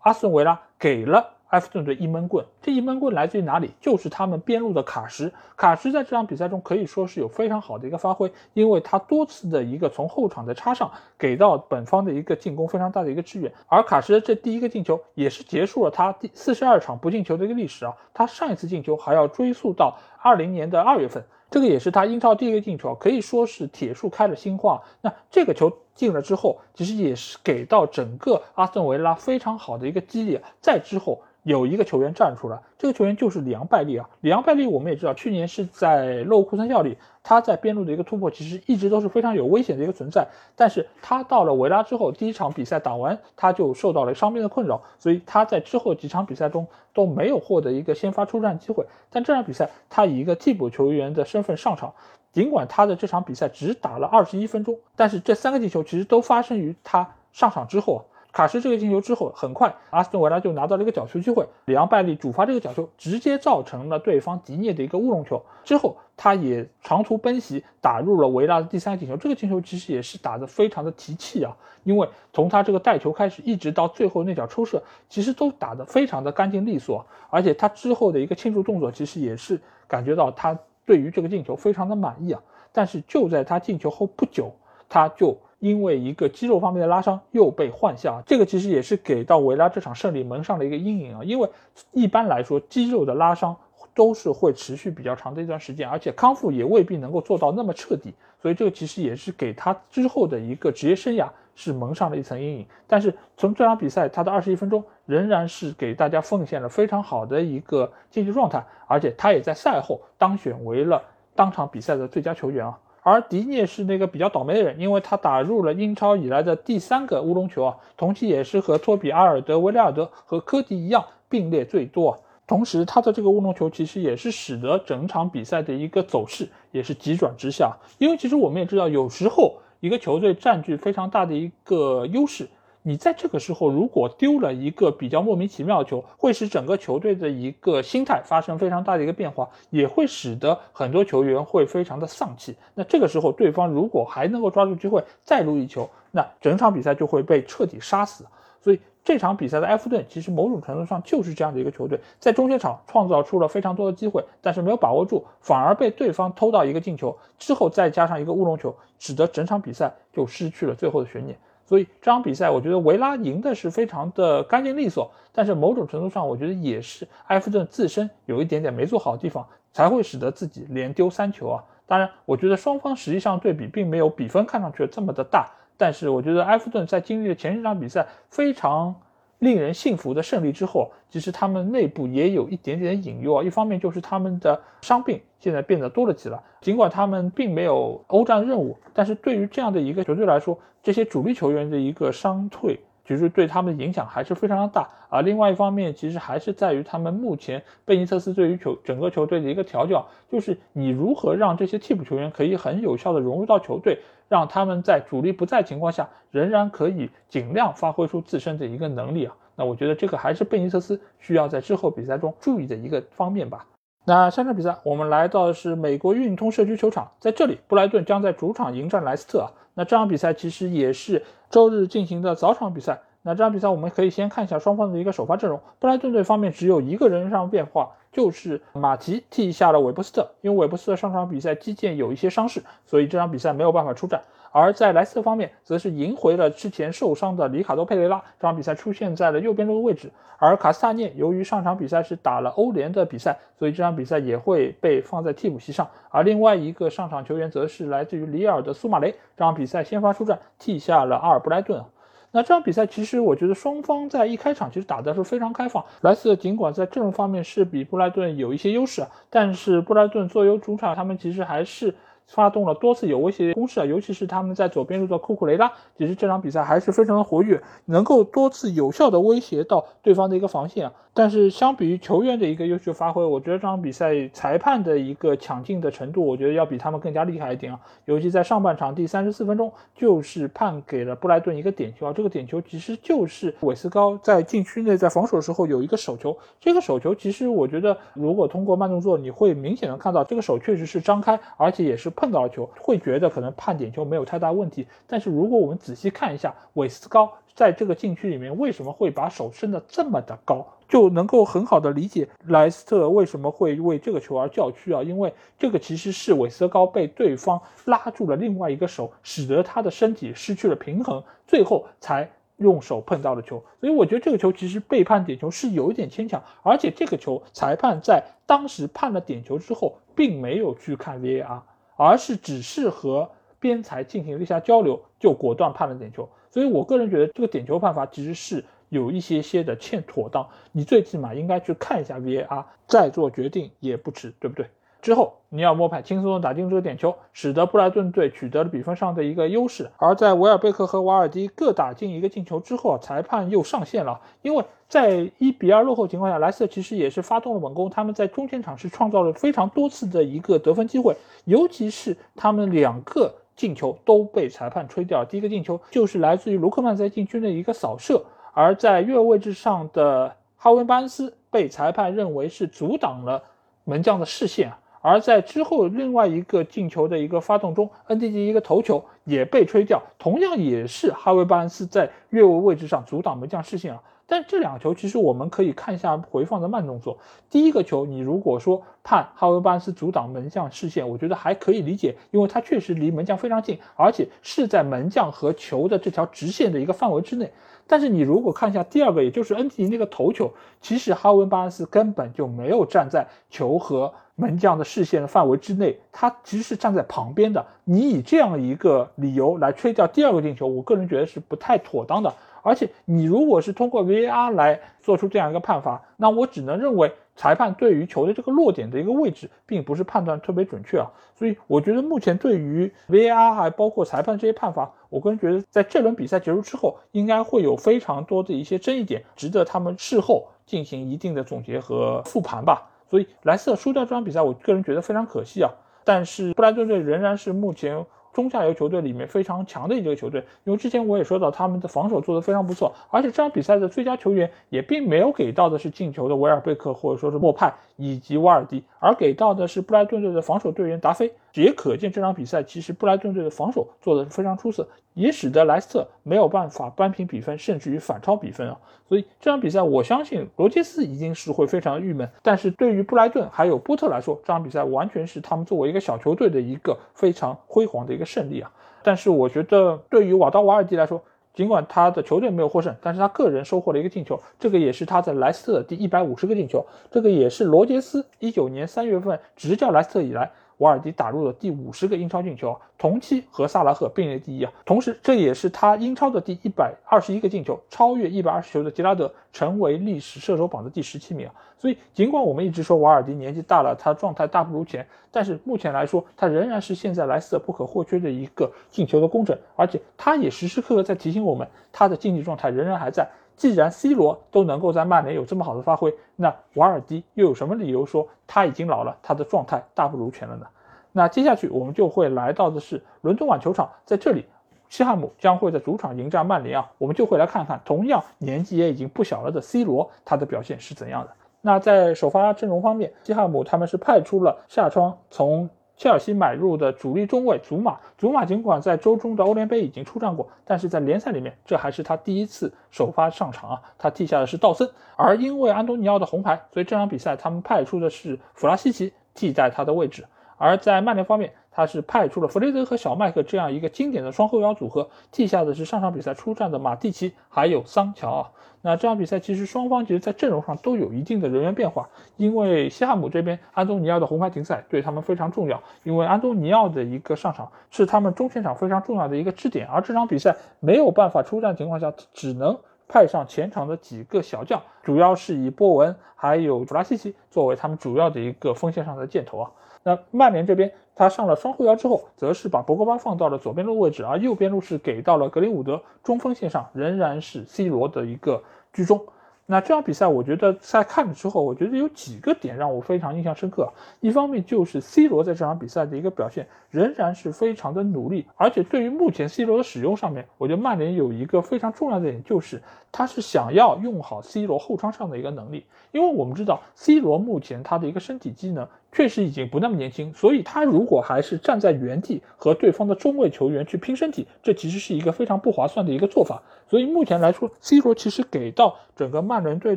Speaker 1: 阿斯顿维拉给了。埃弗顿队一闷棍，这一闷棍来自于哪里？就是他们边路的卡什。卡什在这场比赛中可以说是有非常好的一个发挥，因为他多次的一个从后场的插上，给到本方的一个进攻非常大的一个支援。而卡什的这第一个进球，也是结束了他第四十二场不进球的一个历史啊！他上一次进球还要追溯到二零年的二月份。这个也是他英超第一个进球，可以说是铁树开了新花。那这个球进了之后，其实也是给到整个阿斯顿维拉非常好的一个激励。再之后。有一个球员站出来，这个球员就是里昂拜利啊。里昂拜利我们也知道，去年是在勒沃库森效力，他在边路的一个突破其实一直都是非常有危险的一个存在。但是他到了维拉之后，第一场比赛打完他就受到了伤病的困扰，所以他在之后几场比赛中都没有获得一个先发出战机会。但这场比赛他以一个替补球员的身份上场，尽管他的这场比赛只打了二十一分钟，但是这三个进球其实都发生于他上场之后。卡什这个进球之后，很快阿斯顿维拉就拿到了一个角球机会，里昂拜利主罚这个角球，直接造成了对方迪涅的一个乌龙球。之后他也长途奔袭，打入了维拉的第三个进球。这个进球其实也是打得非常的提气啊，因为从他这个带球开始，一直到最后那脚抽射，其实都打得非常的干净利索。而且他之后的一个庆祝动作，其实也是感觉到他对于这个进球非常的满意啊。但是就在他进球后不久，他就。因为一个肌肉方面的拉伤又被换下，这个其实也是给到维拉这场胜利蒙上了一个阴影啊。因为一般来说，肌肉的拉伤都是会持续比较长的一段时间，而且康复也未必能够做到那么彻底，所以这个其实也是给他之后的一个职业生涯是蒙上了一层阴影。但是从这场比赛他的二十一分钟，仍然是给大家奉献了非常好的一个竞技状态，而且他也在赛后当选为了当场比赛的最佳球员啊。而迪涅是那个比较倒霉的人，因为他打入了英超以来的第三个乌龙球啊，同期也是和托比阿尔德维利尔德和科迪一样并列最多。同时，他的这个乌龙球其实也是使得整场比赛的一个走势也是急转直下，因为其实我们也知道，有时候一个球队占据非常大的一个优势。你在这个时候如果丢了一个比较莫名其妙的球，会使整个球队的一个心态发生非常大的一个变化，也会使得很多球员会非常的丧气。那这个时候，对方如果还能够抓住机会再入一球，那整场比赛就会被彻底杀死。所以这场比赛的埃弗顿其实某种程度上就是这样的一个球队，在中间场创造出了非常多的机会，但是没有把握住，反而被对方偷到一个进球之后，再加上一个乌龙球，使得整场比赛就失去了最后的悬念。所以这场比赛，我觉得维拉赢的是非常的干净利索，但是某种程度上，我觉得也是埃弗顿自身有一点点没做好的地方，才会使得自己连丢三球啊。当然，我觉得双方实际上对比并没有比分看上去这么的大，但是我觉得埃弗顿在经历了前几场比赛非常令人信服的胜利之后，其实他们内部也有一点点隐忧啊。一方面就是他们的伤病现在变得多了起来，尽管他们并没有欧战任务，但是对于这样的一个球队来说，这些主力球员的一个伤退。其实对他们的影响还是非常的大啊。另外一方面，其实还是在于他们目前贝尼特斯对于球整个球队的一个调教，就是你如何让这些替补球员可以很有效的融入到球队，让他们在主力不在情况下，仍然可以尽量发挥出自身的一个能力啊。那我觉得这个还是贝尼特斯需要在之后比赛中注意的一个方面吧。那下场比赛我们来到的是美国运通社区球场，在这里布莱顿将在主场迎战莱斯特啊。那这场比赛其实也是周日进行的早场比赛。那这场比赛我们可以先看一下双方的一个首发阵容。布莱顿队方面只有一个人上变化，就是马奇替下了韦伯斯特，因为韦伯斯特上场比赛击剑有一些伤势，所以这场比赛没有办法出战。而在莱斯特方面，则是赢回了之前受伤的里卡多佩雷拉，这场比赛出现在了右边路的位置。而卡斯塔涅由于上场比赛是打了欧联的比赛，所以这场比赛也会被放在替补席上。而另外一个上场球员则是来自于里尔的苏马雷，这场比赛先发出战，替下了阿尔布莱顿。那这场比赛其实我觉得双方在一开场其实打的是非常开放。莱斯特尽管在阵容方面是比布莱顿有一些优势，但是布莱顿作为主场，他们其实还是。发动了多次有威胁攻势啊，尤其是他们在左边路的库库雷拉，其实这场比赛还是非常的活跃，能够多次有效的威胁到对方的一个防线啊。但是相比于球员的一个优秀发挥，我觉得这场比赛裁判的一个抢镜的程度，我觉得要比他们更加厉害一点啊。尤其在上半场第三十四分钟，就是判给了布莱顿一个点球啊。这个点球其实就是韦斯高在禁区内在防守的时候有一个手球，这个手球其实我觉得如果通过慢动作，你会明显的看到这个手确实是张开，而且也是碰到了球，会觉得可能判点球没有太大问题。但是如果我们仔细看一下韦斯高在这个禁区里面为什么会把手伸得这么的高？就能够很好的理解莱斯特为什么会为这个球而叫屈啊，因为这个其实是韦斯高被对方拉住了另外一个手，使得他的身体失去了平衡，最后才用手碰到了球。所以我觉得这个球其实被判点球是有一点牵强，而且这个球裁判在当时判了点球之后，并没有去看 VAR，而是只是和边裁进行了一下交流，就果断判了点球。所以我个人觉得这个点球判罚其实是。有一些些的欠妥当，你最起码应该去看一下 VAR，再做决定也不迟，对不对？之后尼尔莫派轻松的打进这个点球，使得布莱顿队取得了比分上的一个优势。而在维尔贝克和瓦尔迪各打进一个进球之后，裁判又上线了，因为在一比二落后情况下，莱斯特其实也是发动了猛攻，他们在中前场是创造了非常多次的一个得分机会，尤其是他们两个进球都被裁判吹掉。第一个进球就是来自于卢克曼在禁区内一个扫射。而在越位置上的哈文巴恩斯被裁判认为是阻挡了门将的视线啊，而在之后另外一个进球的一个发动中，恩迪吉一个头球也被吹掉，同样也是哈维巴恩斯在越位位置上阻挡门将视线啊。但这两个球其实我们可以看一下回放的慢动作。第一个球，你如果说判哈维巴恩斯阻挡门将视线，我觉得还可以理解，因为他确实离门将非常近，而且是在门将和球的这条直线的一个范围之内。但是你如果看一下第二个，也就是恩迪那个头球，其实哈维巴恩斯根本就没有站在球和门将的视线的范围之内，他其实是站在旁边的。你以这样一个理由来吹掉第二个进球，我个人觉得是不太妥当的。而且你如果是通过 VAR 来做出这样一个判罚，那我只能认为裁判对于球的这个落点的一个位置，并不是判断特别准确啊。所以我觉得目前对于 VAR 还包括裁判这些判罚，我个人觉得在这轮比赛结束之后，应该会有非常多的一些争议点，值得他们事后进行一定的总结和复盘吧。所以莱斯特输掉这场比赛，我个人觉得非常可惜啊。但是布莱顿队仍然是目前。中下游球队里面非常强的一个球队，因为之前我也说到他们的防守做得非常不错，而且这场比赛的最佳球员也并没有给到的是进球的维尔贝克或者说是莫派以及瓦尔迪，而给到的是布莱顿队的防守队员达菲。也可见这场比赛其实布莱顿队的防守做的是非常出色，也使得莱斯特没有办法扳平比分，甚至于反超比分啊。所以这场比赛我相信罗杰斯一定是会非常郁闷，但是对于布莱顿还有波特来说，这场比赛完全是他们作为一个小球队的一个非常辉煌的一个胜利啊。但是我觉得对于瓦刀瓦尔迪来说，尽管他的球队没有获胜，但是他个人收获了一个进球，这个也是他在莱斯特第一百五十个进球，这个也是罗杰斯一九年三月份执教莱斯特以来。瓦尔迪打入了第五十个英超进球，同期和萨拉赫并列第一啊。同时，这也是他英超的第一百二十一个进球，超越一百二十球的吉拉德，成为历史射手榜的第十七名啊。所以，尽管我们一直说瓦尔迪年纪大了，他状态大不如前，但是目前来说，他仍然是现在莱斯特不可或缺的一个进球的功臣，而且他也时时刻刻在提醒我们，他的竞技状态仍然还在。既然 C 罗都能够在曼联有这么好的发挥，那瓦尔迪又有什么理由说他已经老了，他的状态大不如前了呢？那接下去我们就会来到的是伦敦碗球场，在这里，西汉姆将会在主场迎战曼联啊，我们就会来看看同样年纪也已经不小了的 C 罗，他的表现是怎样的。那在首发阵容方面，西汉姆他们是派出了夏窗从。切尔西买入的主力中卫祖马，祖马尽管在周中的欧联杯已经出战过，但是在联赛里面，这还是他第一次首发上场啊。他替下的是道森，而因为安东尼奥的红牌，所以这场比赛他们派出的是弗拉西奇替代他的位置。而在曼联方面，他是派出了弗雷德和小麦克这样一个经典的双后腰组合，替下的是上场比赛出战的马蒂奇还有桑乔啊。那这场比赛其实双方其实在阵容上都有一定的人员变化，因为西汉姆这边安东尼奥的红牌停赛对他们非常重要，因为安东尼奥的一个上场是他们中前场非常重要的一个支点，而这场比赛没有办法出战情况下，只能派上前场的几个小将，主要是以波文还有弗拉西奇作为他们主要的一个锋线上的箭头啊。那曼联这边他上了双后腰之后，则是把博格巴放到了左边路位置，而右边路是给到了格林伍德，中锋线上仍然是 C 罗的一个。居中，那这场比赛，我觉得在看了之后，我觉得有几个点让我非常印象深刻。一方面就是 C 罗在这场比赛的一个表现仍然是非常的努力，而且对于目前 C 罗的使用上面，我觉得曼联有一个非常重要的点，就是他是想要用好 C 罗后场上的一个能力，因为我们知道 C 罗目前他的一个身体机能。确实已经不那么年轻，所以他如果还是站在原地和对方的中卫球员去拼身体，这其实是一个非常不划算的一个做法。所以目前来说，C 罗其实给到整个曼联队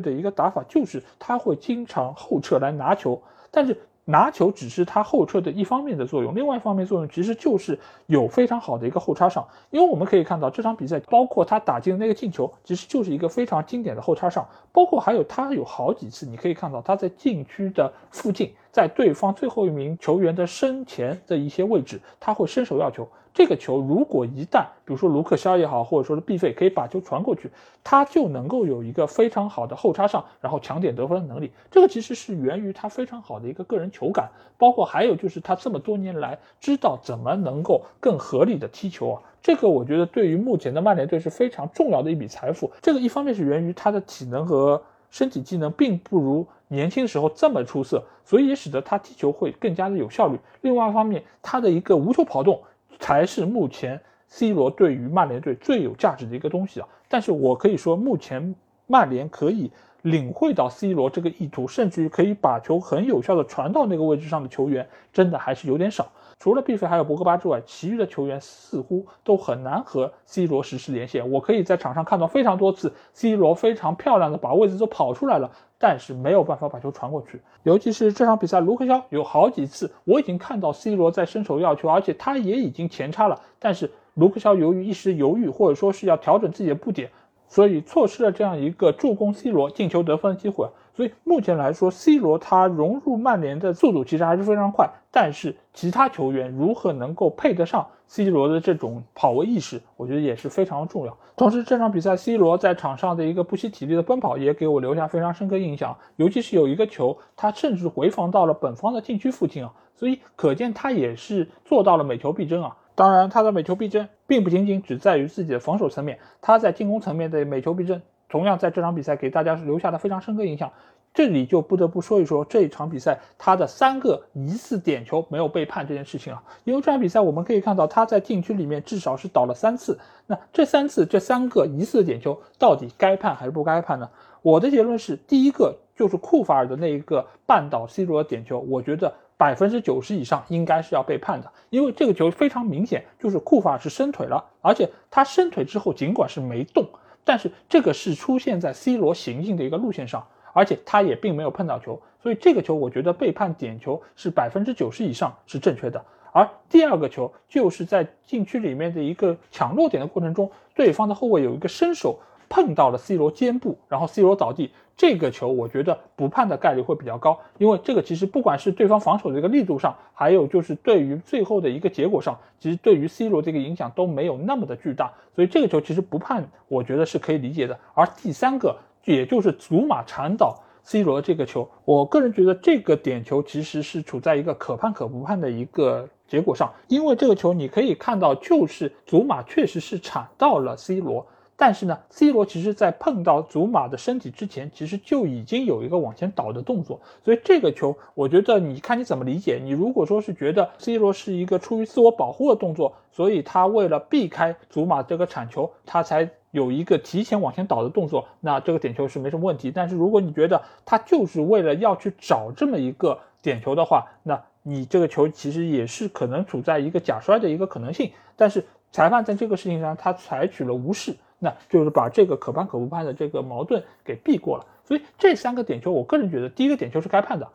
Speaker 1: 的一个打法就是他会经常后撤来拿球，但是。拿球只是他后撤的一方面的作用，另外一方面作用其实就是有非常好的一个后插上。因为我们可以看到这场比赛，包括他打进的那个进球，其实就是一个非常经典的后插上。包括还有他有好几次，你可以看到他在禁区的附近，在对方最后一名球员的身前的一些位置，他会伸手要球。这个球如果一旦，比如说卢克肖也好，或者说是毕费可以把球传过去，他就能够有一个非常好的后插上，然后抢点得分的能力。这个其实是源于他非常好的一个个人球感，包括还有就是他这么多年来知道怎么能够更合理的踢球啊。这个我觉得对于目前的曼联队是非常重要的一笔财富。这个一方面是源于他的体能和身体机能并不如年轻时候这么出色，所以也使得他踢球会更加的有效率。另外一方面，他的一个无球跑动。才是目前 C 罗对于曼联队最有价值的一个东西啊！但是我可以说，目前曼联可以领会到 C 罗这个意图，甚至于可以把球很有效的传到那个位置上的球员，真的还是有点少。除了毕费还有博格巴之外，其余的球员似乎都很难和 C 罗实施连线。我可以在场上看到非常多次，C 罗非常漂亮的把位置都跑出来了，但是没有办法把球传过去。尤其是这场比赛，卢克肖有好几次，我已经看到 C 罗在伸手要球，而且他也已经前插了，但是卢克肖由于一时犹豫，或者说是要调整自己的步点，所以错失了这样一个助攻 C 罗进球得分的机会。所以目前来说，C 罗他融入曼联的速度其实还是非常快，但是其他球员如何能够配得上 C 罗的这种跑位意识，我觉得也是非常重要。同时，这场比赛 C 罗在场上的一个不惜体力的奔跑，也给我留下非常深刻印象。尤其是有一个球，他甚至回防到了本方的禁区附近啊，所以可见他也是做到了每球必争啊。当然，他的每球必争并不仅仅只在于自己的防守层面，他在进攻层面的每球必争。同样在这场比赛给大家是留下了非常深刻印象，这里就不得不说一说这一场比赛他的三个疑似点球没有被判这件事情啊，因为这场比赛我们可以看到他在禁区里面至少是倒了三次，那这三次这三个疑似的点球到底该判还是不该判呢？我的结论是，第一个就是库法尔的那一个绊倒 C 罗的点球，我觉得百分之九十以上应该是要被判的，因为这个球非常明显就是库法尔是伸腿了，而且他伸腿之后尽管是没动。但是这个是出现在 C 罗行进的一个路线上，而且他也并没有碰到球，所以这个球我觉得被判点球是百分之九十以上是正确的。而第二个球就是在禁区里面的一个抢落点的过程中，对方的后卫有一个伸手碰到了 C 罗肩部，然后 C 罗倒地，这个球我觉得不判的概率会比较高，因为这个其实不管是对方防守的一个力度上，还有就是对于最后的一个结果上，其实对于 C 罗这个影响都没有那么的巨大，所以这个球其实不判，我觉得是可以理解的。而第三个，也就是祖马铲倒 C 罗这个球，我个人觉得这个点球其实是处在一个可判可不判的一个结果上，因为这个球你可以看到，就是祖马确实是铲到了 C 罗。但是呢，C 罗其实在碰到祖马的身体之前，其实就已经有一个往前倒的动作，所以这个球，我觉得你看你怎么理解。你如果说是觉得 C 罗是一个出于自我保护的动作，所以他为了避开祖马这个铲球，他才有一个提前往前倒的动作，那这个点球是没什么问题。但是如果你觉得他就是为了要去找这么一个点球的话，那你这个球其实也是可能处在一个假摔的一个可能性。但是裁判在这个事情上，他采取了无视。那就是把这个可判可不判的这个矛盾给避过了，所以这三个点球，我个人觉得第一个点球是该判的，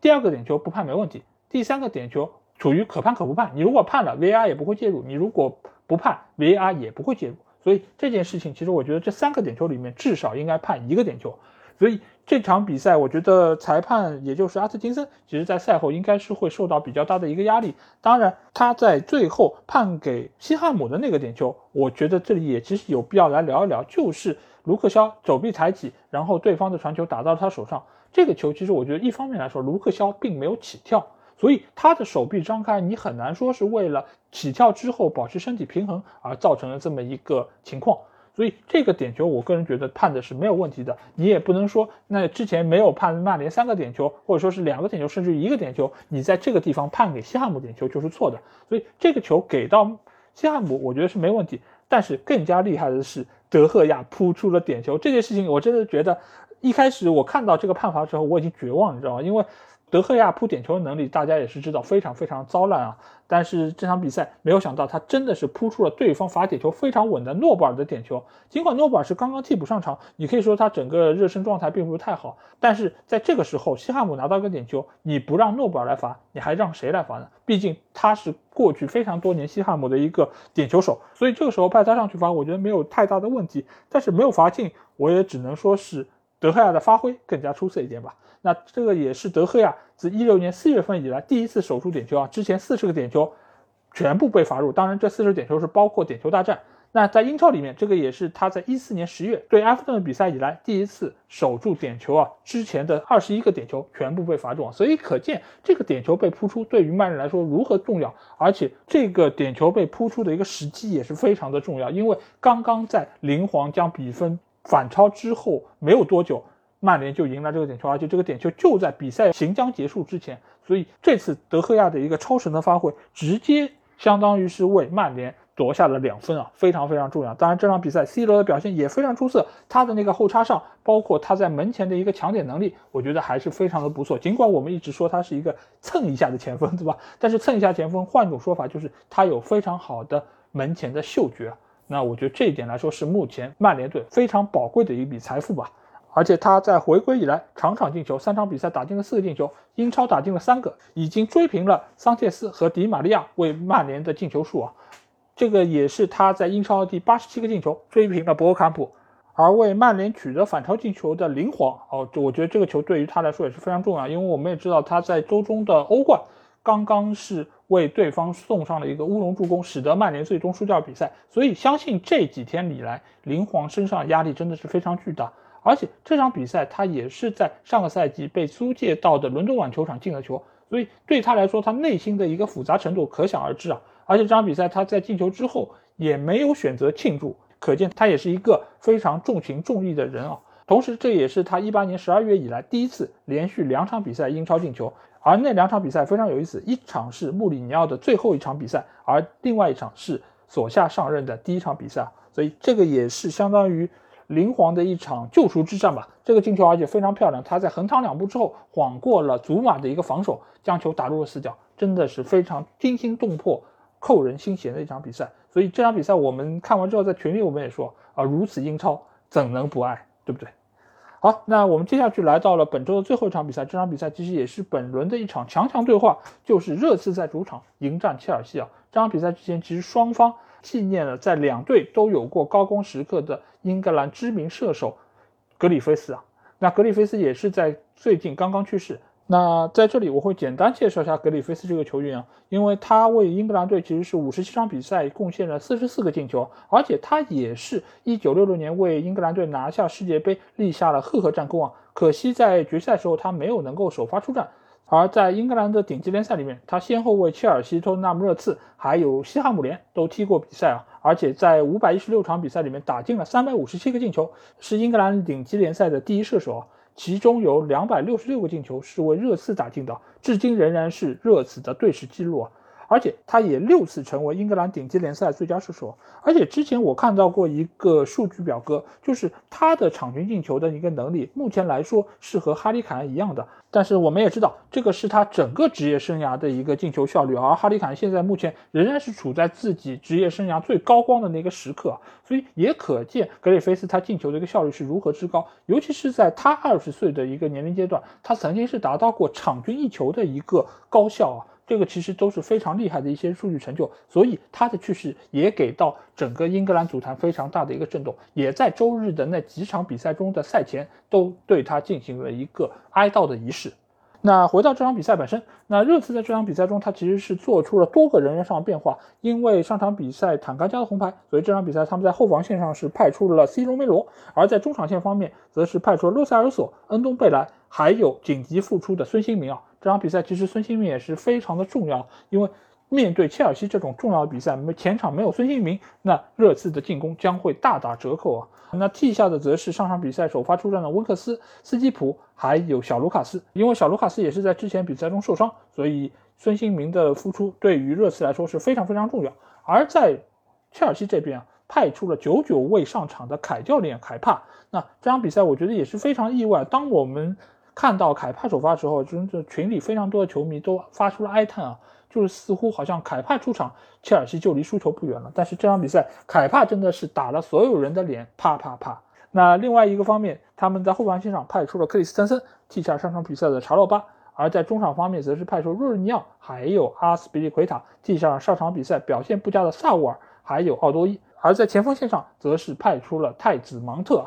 Speaker 1: 第二个点球不判没问题，第三个点球处于可判可不判，你如果判了，VAR 也不会介入；你如果不判，VAR 也不会介入。所以这件事情，其实我觉得这三个点球里面至少应该判一个点球。所以这场比赛，我觉得裁判也就是阿特金森，其实在赛后应该是会受到比较大的一个压力。当然，他在最后判给西汉姆的那个点球，我觉得这里也其实有必要来聊一聊，就是卢克肖手臂抬起，然后对方的传球打到他手上。这个球其实我觉得一方面来说，卢克肖并没有起跳，所以他的手臂张开，你很难说是为了起跳之后保持身体平衡而造成了这么一个情况。所以这个点球，我个人觉得判的是没有问题的。你也不能说，那之前没有判曼联三个点球，或者说是两个点球，甚至一个点球，你在这个地方判给西汉姆点球就是错的。所以这个球给到西汉姆，我觉得是没问题。但是更加厉害的是，德赫亚扑出了点球，这件事情我真的觉得，一开始我看到这个判罚之后，我已经绝望，你知道吗？因为。德赫亚扑点球的能力，大家也是知道，非常非常糟烂啊！但是这场比赛没有想到，他真的是扑出了对方罚点球非常稳的诺布尔的点球。尽管诺布尔是刚刚替补上场，你可以说他整个热身状态并不是太好，但是在这个时候，西汉姆拿到一个点球，你不让诺布尔来罚，你还让谁来罚呢？毕竟他是过去非常多年西汉姆的一个点球手，所以这个时候派他上去罚，我觉得没有太大的问题。但是没有罚进，我也只能说是德赫亚的发挥更加出色一点吧。那这个也是德赫亚自一六年四月份以来第一次守住点球啊！之前四十个点球全部被罚入，当然这四十点球是包括点球大战。那在英超里面，这个也是他在一四年十月对埃弗顿的比赛以来第一次守住点球啊！之前的二十一个点球全部被罚中，所以可见这个点球被扑出对于曼联来说如何重要。而且这个点球被扑出的一个时机也是非常的重要，因为刚刚在林皇将比分反超之后没有多久。曼联就赢了这个点球，而且这个点球就在比赛行将结束之前，所以这次德赫亚的一个超神的发挥，直接相当于是为曼联夺下了两分啊，非常非常重要。当然，这场比赛 C 罗的表现也非常出色，他的那个后插上，包括他在门前的一个抢点能力，我觉得还是非常的不错。尽管我们一直说他是一个蹭一下的前锋，对吧？但是蹭一下前锋，换种说法就是他有非常好的门前的嗅觉。那我觉得这一点来说，是目前曼联队非常宝贵的一笔财富吧。而且他在回归以来，场场进球，三场比赛打进了四个进球，英超打进了三个，已经追平了桑切斯和迪马利亚为曼联的进球数啊！这个也是他在英超的第八十七个进球，追平了博坎普。而为曼联取得反超进球的林皇，哦，我觉得这个球对于他来说也是非常重要，因为我们也知道他在周中的欧冠刚刚是为对方送上了一个乌龙助攻，使得曼联最终输掉比赛。所以相信这几天里来，林皇身上压力真的是非常巨大。而且这场比赛他也是在上个赛季被租借到的伦敦碗球场进了球，所以对他来说，他内心的一个复杂程度可想而知啊。而且这场比赛他在进球之后也没有选择庆祝，可见他也是一个非常重情重义的人啊。同时，这也是他一八年十二月以来第一次连续两场比赛英超进球，而那两场比赛非常有意思，一场是穆里尼奥的最后一场比赛，而另外一场是索夏上任的第一场比赛，所以这个也是相当于。灵皇的一场救赎之战吧，这个进球而且非常漂亮，他在横躺两步之后晃过了祖马的一个防守，将球打入了死角，真的是非常惊心动魄、扣人心弦的一场比赛。所以这场比赛我们看完之后，在群里我们也说啊，如此英超怎能不爱，对不对？好，那我们接下去来到了本周的最后一场比赛，这场比赛其实也是本轮的一场强强对话，就是热刺在主场迎战切尔西啊。这场比赛之前其实双方。纪念了在两队都有过高光时刻的英格兰知名射手格里菲斯啊，那格里菲斯也是在最近刚刚去世。那在这里我会简单介绍一下格里菲斯这个球员啊，因为他为英格兰队其实是五十七场比赛贡献了四十四个进球，而且他也是一九六六年为英格兰队拿下世界杯立下了赫赫战功啊。可惜在决赛时候他没有能够首发出战，而在英格兰的顶级联赛里面，他先后为切尔西、托纳姆热刺还有西汉姆联都踢过比赛啊，而且在五百一十六场比赛里面打进了三百五十七个进球，是英格兰顶级联赛的第一射手啊。其中有两百六十六个进球是为热刺打进的，至今仍然是热刺的队史纪录啊！而且他也六次成为英格兰顶级联赛最佳射手。而且之前我看到过一个数据表格，就是他的场均进球的一个能力，目前来说是和哈里凯恩一样的。但是我们也知道，这个是他整个职业生涯的一个进球效率，而哈里凯现在目前仍然是处在自己职业生涯最高光的那个时刻，所以也可见格里菲斯他进球的一个效率是如何之高。尤其是在他二十岁的一个年龄阶段，他曾经是达到过场均一球的一个高效啊。这个其实都是非常厉害的一些数据成就，所以他的去世也给到整个英格兰足坛非常大的一个震动，也在周日的那几场比赛中的赛前都对他进行了一个哀悼的仪式。那回到这场比赛本身，那热刺在这场比赛中，他其实是做出了多个人员上的变化，因为上场比赛坦甘加的红牌，所以这场比赛他们在后防线上是派出了 C 罗梅罗，而在中场线方面，则是派出了洛塞尔索、恩东贝莱，还有紧急复出的孙兴民啊。这场比赛其实孙兴民也是非常的重要，因为面对切尔西这种重要的比赛，没前场没有孙兴民，那热刺的进攻将会大打折扣啊。那替下的则是上场比赛首发出战的温克斯、斯基普，还有小卢卡斯。因为小卢卡斯也是在之前比赛中受伤，所以孙兴民的复出对于热刺来说是非常非常重要。而在切尔西这边啊，派出了久久未上场的凯教练凯帕。那这场比赛我觉得也是非常意外。当我们看到凯帕首发的时候，真的群里非常多的球迷都发出了哀叹啊。就是似乎好像凯帕出场，切尔西就离输球不远了。但是这场比赛，凯帕真的是打了所有人的脸，啪啪啪。那另外一个方面，他们在后防线上派出了克里斯滕森替下上场比赛的查洛巴，而在中场方面，则是派出若日尼奥还有阿斯皮利奎塔替下上场比赛表现不佳的萨乌尔还有奥多伊，而在前锋线上，则是派出了太子芒特。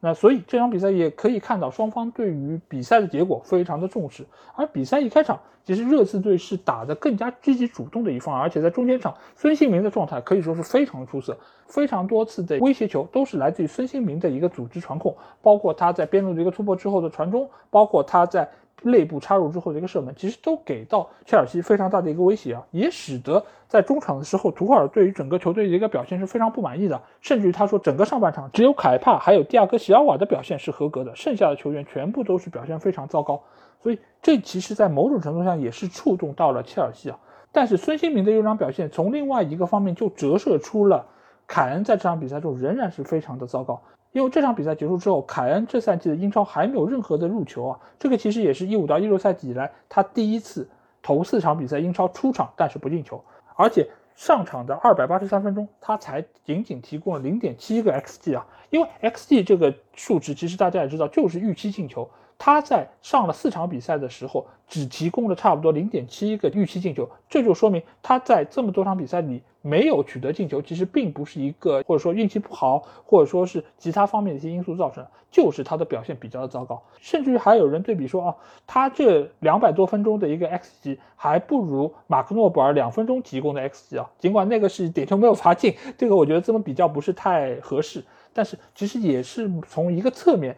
Speaker 1: 那所以这场比赛也可以看到双方对于比赛的结果非常的重视，而比赛一开场，其实热刺队是打得更加积极主动的一方，而且在中间场，孙兴民的状态可以说是非常出色，非常多次的威胁球都是来自于孙兴民的一个组织传控，包括他在边路的一个突破之后的传中，包括他在。内部插入之后的一个射门，其实都给到切尔西非常大的一个威胁啊，也使得在中场的时候，图赫尔对于整个球队的一个表现是非常不满意的，甚至于他说整个上半场只有凯帕还有蒂亚戈席尔瓦的表现是合格的，剩下的球员全部都是表现非常糟糕，所以这其实在某种程度上也是触动到了切尔西啊。但是孙兴民的优良表现，从另外一个方面就折射出了凯恩在这场比赛中仍然是非常的糟糕。因为这场比赛结束之后，凯恩这赛季的英超还没有任何的入球啊，这个其实也是一五到一六赛季以来他第一次头四场比赛英超出场但是不进球，而且上场的二百八十三分钟，他才仅仅提供了零点七个 xg 啊，因为 xg 这个数值其实大家也知道就是预期进球。他在上了四场比赛的时候，只提供了差不多零点七个预期进球，这就说明他在这么多场比赛里没有取得进球，其实并不是一个或者说运气不好，或者说是其他方面的一些因素造成，就是他的表现比较的糟糕。甚至于还有人对比说啊，他这两百多分钟的一个 xg 还不如马克诺布尔两分钟提供的 xg 啊，尽管那个是点球没有罚进，这个我觉得这么比较不是太合适，但是其实也是从一个侧面。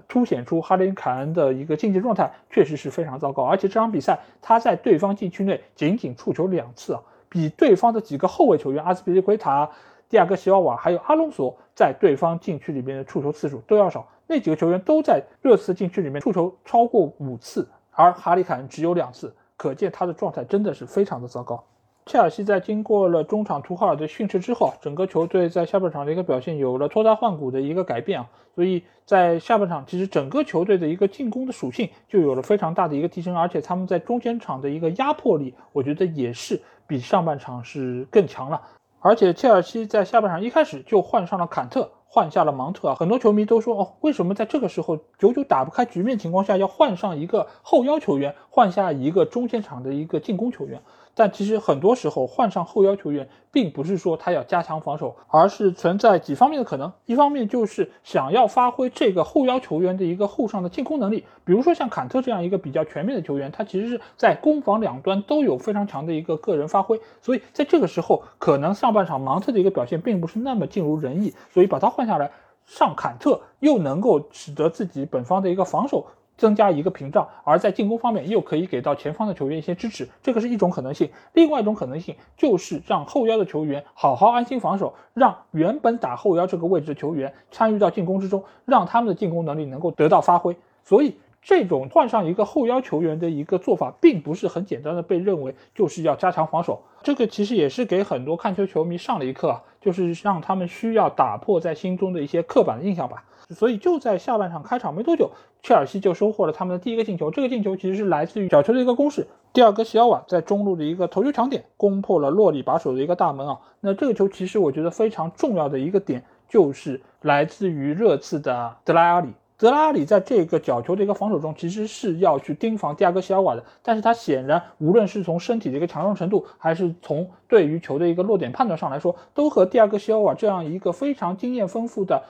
Speaker 1: 凸显出哈林凯恩的一个竞技状态确实是非常糟糕，而且这场比赛他在对方禁区内仅仅触球两次啊，比对方的几个后卫球员阿斯皮利奎塔、蒂亚戈席奥瓦还有阿隆索在对方禁区里面的触球次数都要少。那几个球员都在热刺禁区里面触球超过五次，而哈里凯恩只有两次，可见他的状态真的是非常的糟糕。切尔西在经过了中场图赫尔的训斥之后，整个球队在下半场的一个表现有了脱胎换骨的一个改变啊，所以在下半场其实整个球队的一个进攻的属性就有了非常大的一个提升，而且他们在中间场的一个压迫力，我觉得也是比上半场是更强了。而且切尔西在下半场一开始就换上了坎特，换下了芒特啊，很多球迷都说哦，为什么在这个时候久久打不开局面情况下要换上一个后腰球员，换下一个中间场的一个进攻球员？但其实很多时候换上后腰球员，并不是说他要加强防守，而是存在几方面的可能。一方面就是想要发挥这个后腰球员的一个后上的进攻能力，比如说像坎特这样一个比较全面的球员，他其实是在攻防两端都有非常强的一个个人发挥。所以在这个时候，可能上半场芒特的一个表现并不是那么尽如人意，所以把他换下来上坎特，又能够使得自己本方的一个防守。增加一个屏障，而在进攻方面又可以给到前方的球员一些支持，这个是一种可能性。另外一种可能性就是让后腰的球员好好安心防守，让原本打后腰这个位置的球员参与到进攻之中，让他们的进攻能力能够得到发挥。所以，这种换上一个后腰球员的一个做法，并不是很简单的被认为就是要加强防守。这个其实也是给很多看球球迷上了一课，就是让他们需要打破在心中的一些刻板的印象吧。所以就在下半场开场没多久，切尔西就收获了他们的第一个进球。这个进球其实是来自于角球的一个攻势，第二个西奥瓦在中路的一个头球抢点攻破了洛里把守的一个大门啊。那这个球其实我觉得非常重要的一个点就是来自于热刺的德拉阿里。德拉阿里在这个角球的一个防守中，其实是要去盯防第二个西奥瓦的，但是他显然无论是从身体的一个强壮程度，还是从对于球的一个落点判断上来说，都和第二个西奥瓦这样一个非常经验丰富的。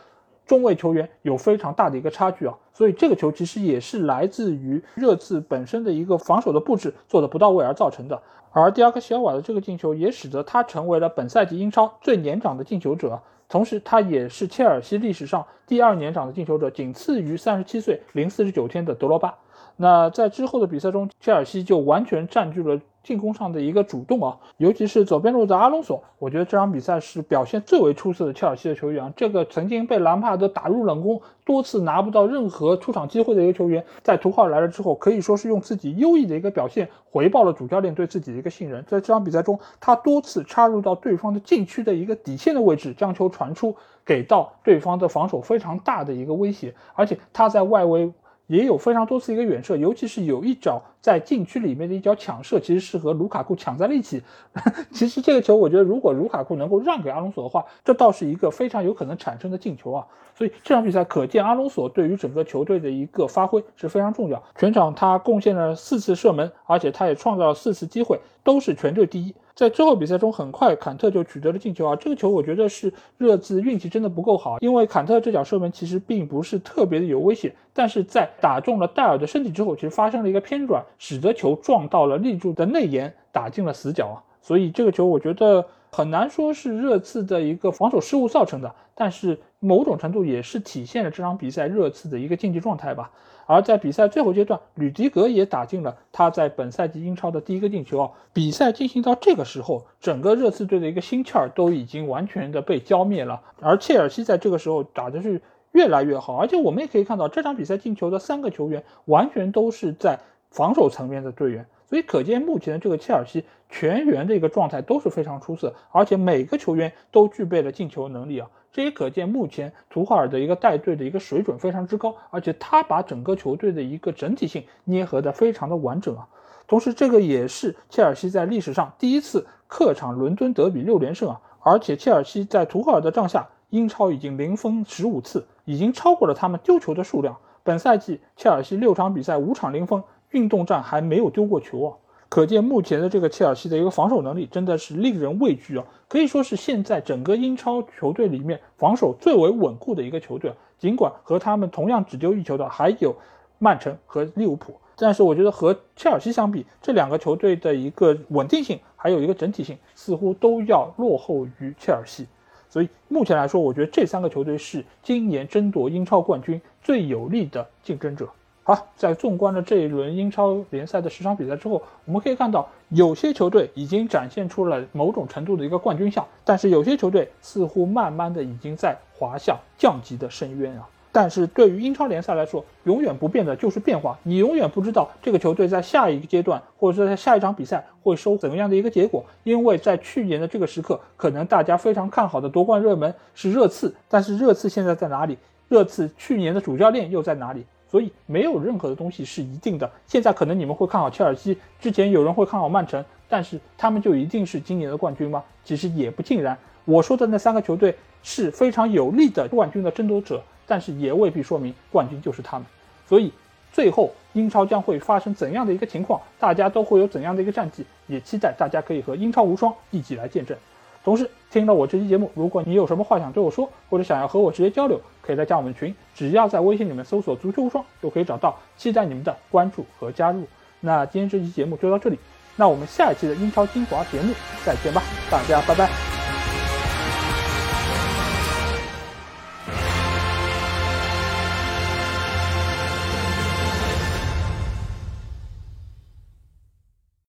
Speaker 1: 中卫球员有非常大的一个差距啊，所以这个球其实也是来自于热刺本身的一个防守的布置做的不到位而造成的。而迪亚克西尔瓦的这个进球也使得他成为了本赛季英超最年长的进球者，同时他也是切尔西历史上第二年长的进球者，仅次于三十七岁零四十九天的德罗巴。那在之后的比赛中，切尔西就完全占据了。进攻上的一个主动啊，尤其是左边路的阿隆索，我觉得这场比赛是表现最为出色的切尔西的球员。这个曾经被兰帕德打入冷宫，多次拿不到任何出场机会的一个球员，在图赫尔来了之后，可以说是用自己优异的一个表现回报了主教练对自己的一个信任。在这场比赛中，他多次插入到对方的禁区的一个底线的位置，将球传出，给到对方的防守非常大的一个威胁，而且他在外围。也有非常多次一个远射，尤其是有一脚在禁区里面的一脚抢射，其实是和卢卡库抢在了一起。其实这个球，我觉得如果卢卡库能够让给阿隆索的话，这倒是一个非常有可能产生的进球啊。所以这场比赛可见阿隆索对于整个球队的一个发挥是非常重要。全场他贡献了四次射门，而且他也创造了四次机会，都是全队第一。在之后比赛中，很快坎特就取得了进球啊！这个球我觉得是热刺运气真的不够好，因为坎特这脚射门其实并不是特别的有威胁，但是在打中了戴尔的身体之后，其实发生了一个偏转，使得球撞到了立柱的内沿，打进了死角啊！所以这个球我觉得很难说是热刺的一个防守失误造成的，但是某种程度也是体现了这场比赛热刺的一个竞技状态吧。而在比赛最后阶段，吕迪格也打进了他在本赛季英超的第一个进球啊！比赛进行到这个时候，整个热刺队的一个心气儿都已经完全的被浇灭了。而切尔西在这个时候打的是越来越好，而且我们也可以看到，这场比赛进球的三个球员完全都是在防守层面的队员，所以可见目前的这个切尔西全员的一个状态都是非常出色，而且每个球员都具备了进球能力啊！这也可见，目前图赫尔的一个带队的一个水准非常之高，而且他把整个球队的一个整体性捏合的非常的完整啊。同时，这个也是切尔西在历史上第一次客场伦敦德比六连胜啊。而且，切尔西在图赫尔的帐下，英超已经零封十五次，已经超过了他们丢球的数量。本赛季，切尔西六场比赛五场零封，运动战还没有丢过球啊。可见目前的这个切尔西的一个防守能力真的是令人畏惧啊，可以说是现在整个英超球队里面防守最为稳固的一个球队。尽管和他们同样只丢一球的还有曼城和利物浦，但是我觉得和切尔西相比，这两个球队的一个稳定性还有一个整体性似乎都要落后于切尔西。所以目前来说，我觉得这三个球队是今年争夺英超冠军最有力的竞争者。好，在纵观了这一轮英超联赛的十场比赛之后，我们可以看到，有些球队已经展现出了某种程度的一个冠军相，但是有些球队似乎慢慢的已经在滑向降级的深渊啊。但是对于英超联赛来说，永远不变的就是变化，你永远不知道这个球队在下一个阶段，或者说在下一场比赛会收怎么样的一个结果，因为在去年的这个时刻，可能大家非常看好的夺冠热门是热刺，但是热刺现在在哪里？热刺去年的主教练又在哪里？所以没有任何的东西是一定的。现在可能你们会看好切尔西，之前有人会看好曼城，但是他们就一定是今年的冠军吗？其实也不尽然。我说的那三个球队是非常有力的冠军的争夺者，但是也未必说明冠军就是他们。所以最后英超将会发生怎样的一个情况，大家都会有怎样的一个战绩，也期待大家可以和英超无双一起来见证。同时，听了我这期节目，如果你有什么话想对我说，或者想要和我直接交流，可以来加我们群，只要在微信里面搜索“足球无双”就可以找到，期待你们的关注和加入。那今天这期节目就到这里，那我们下一期的英超精华节目再见吧，大家拜拜。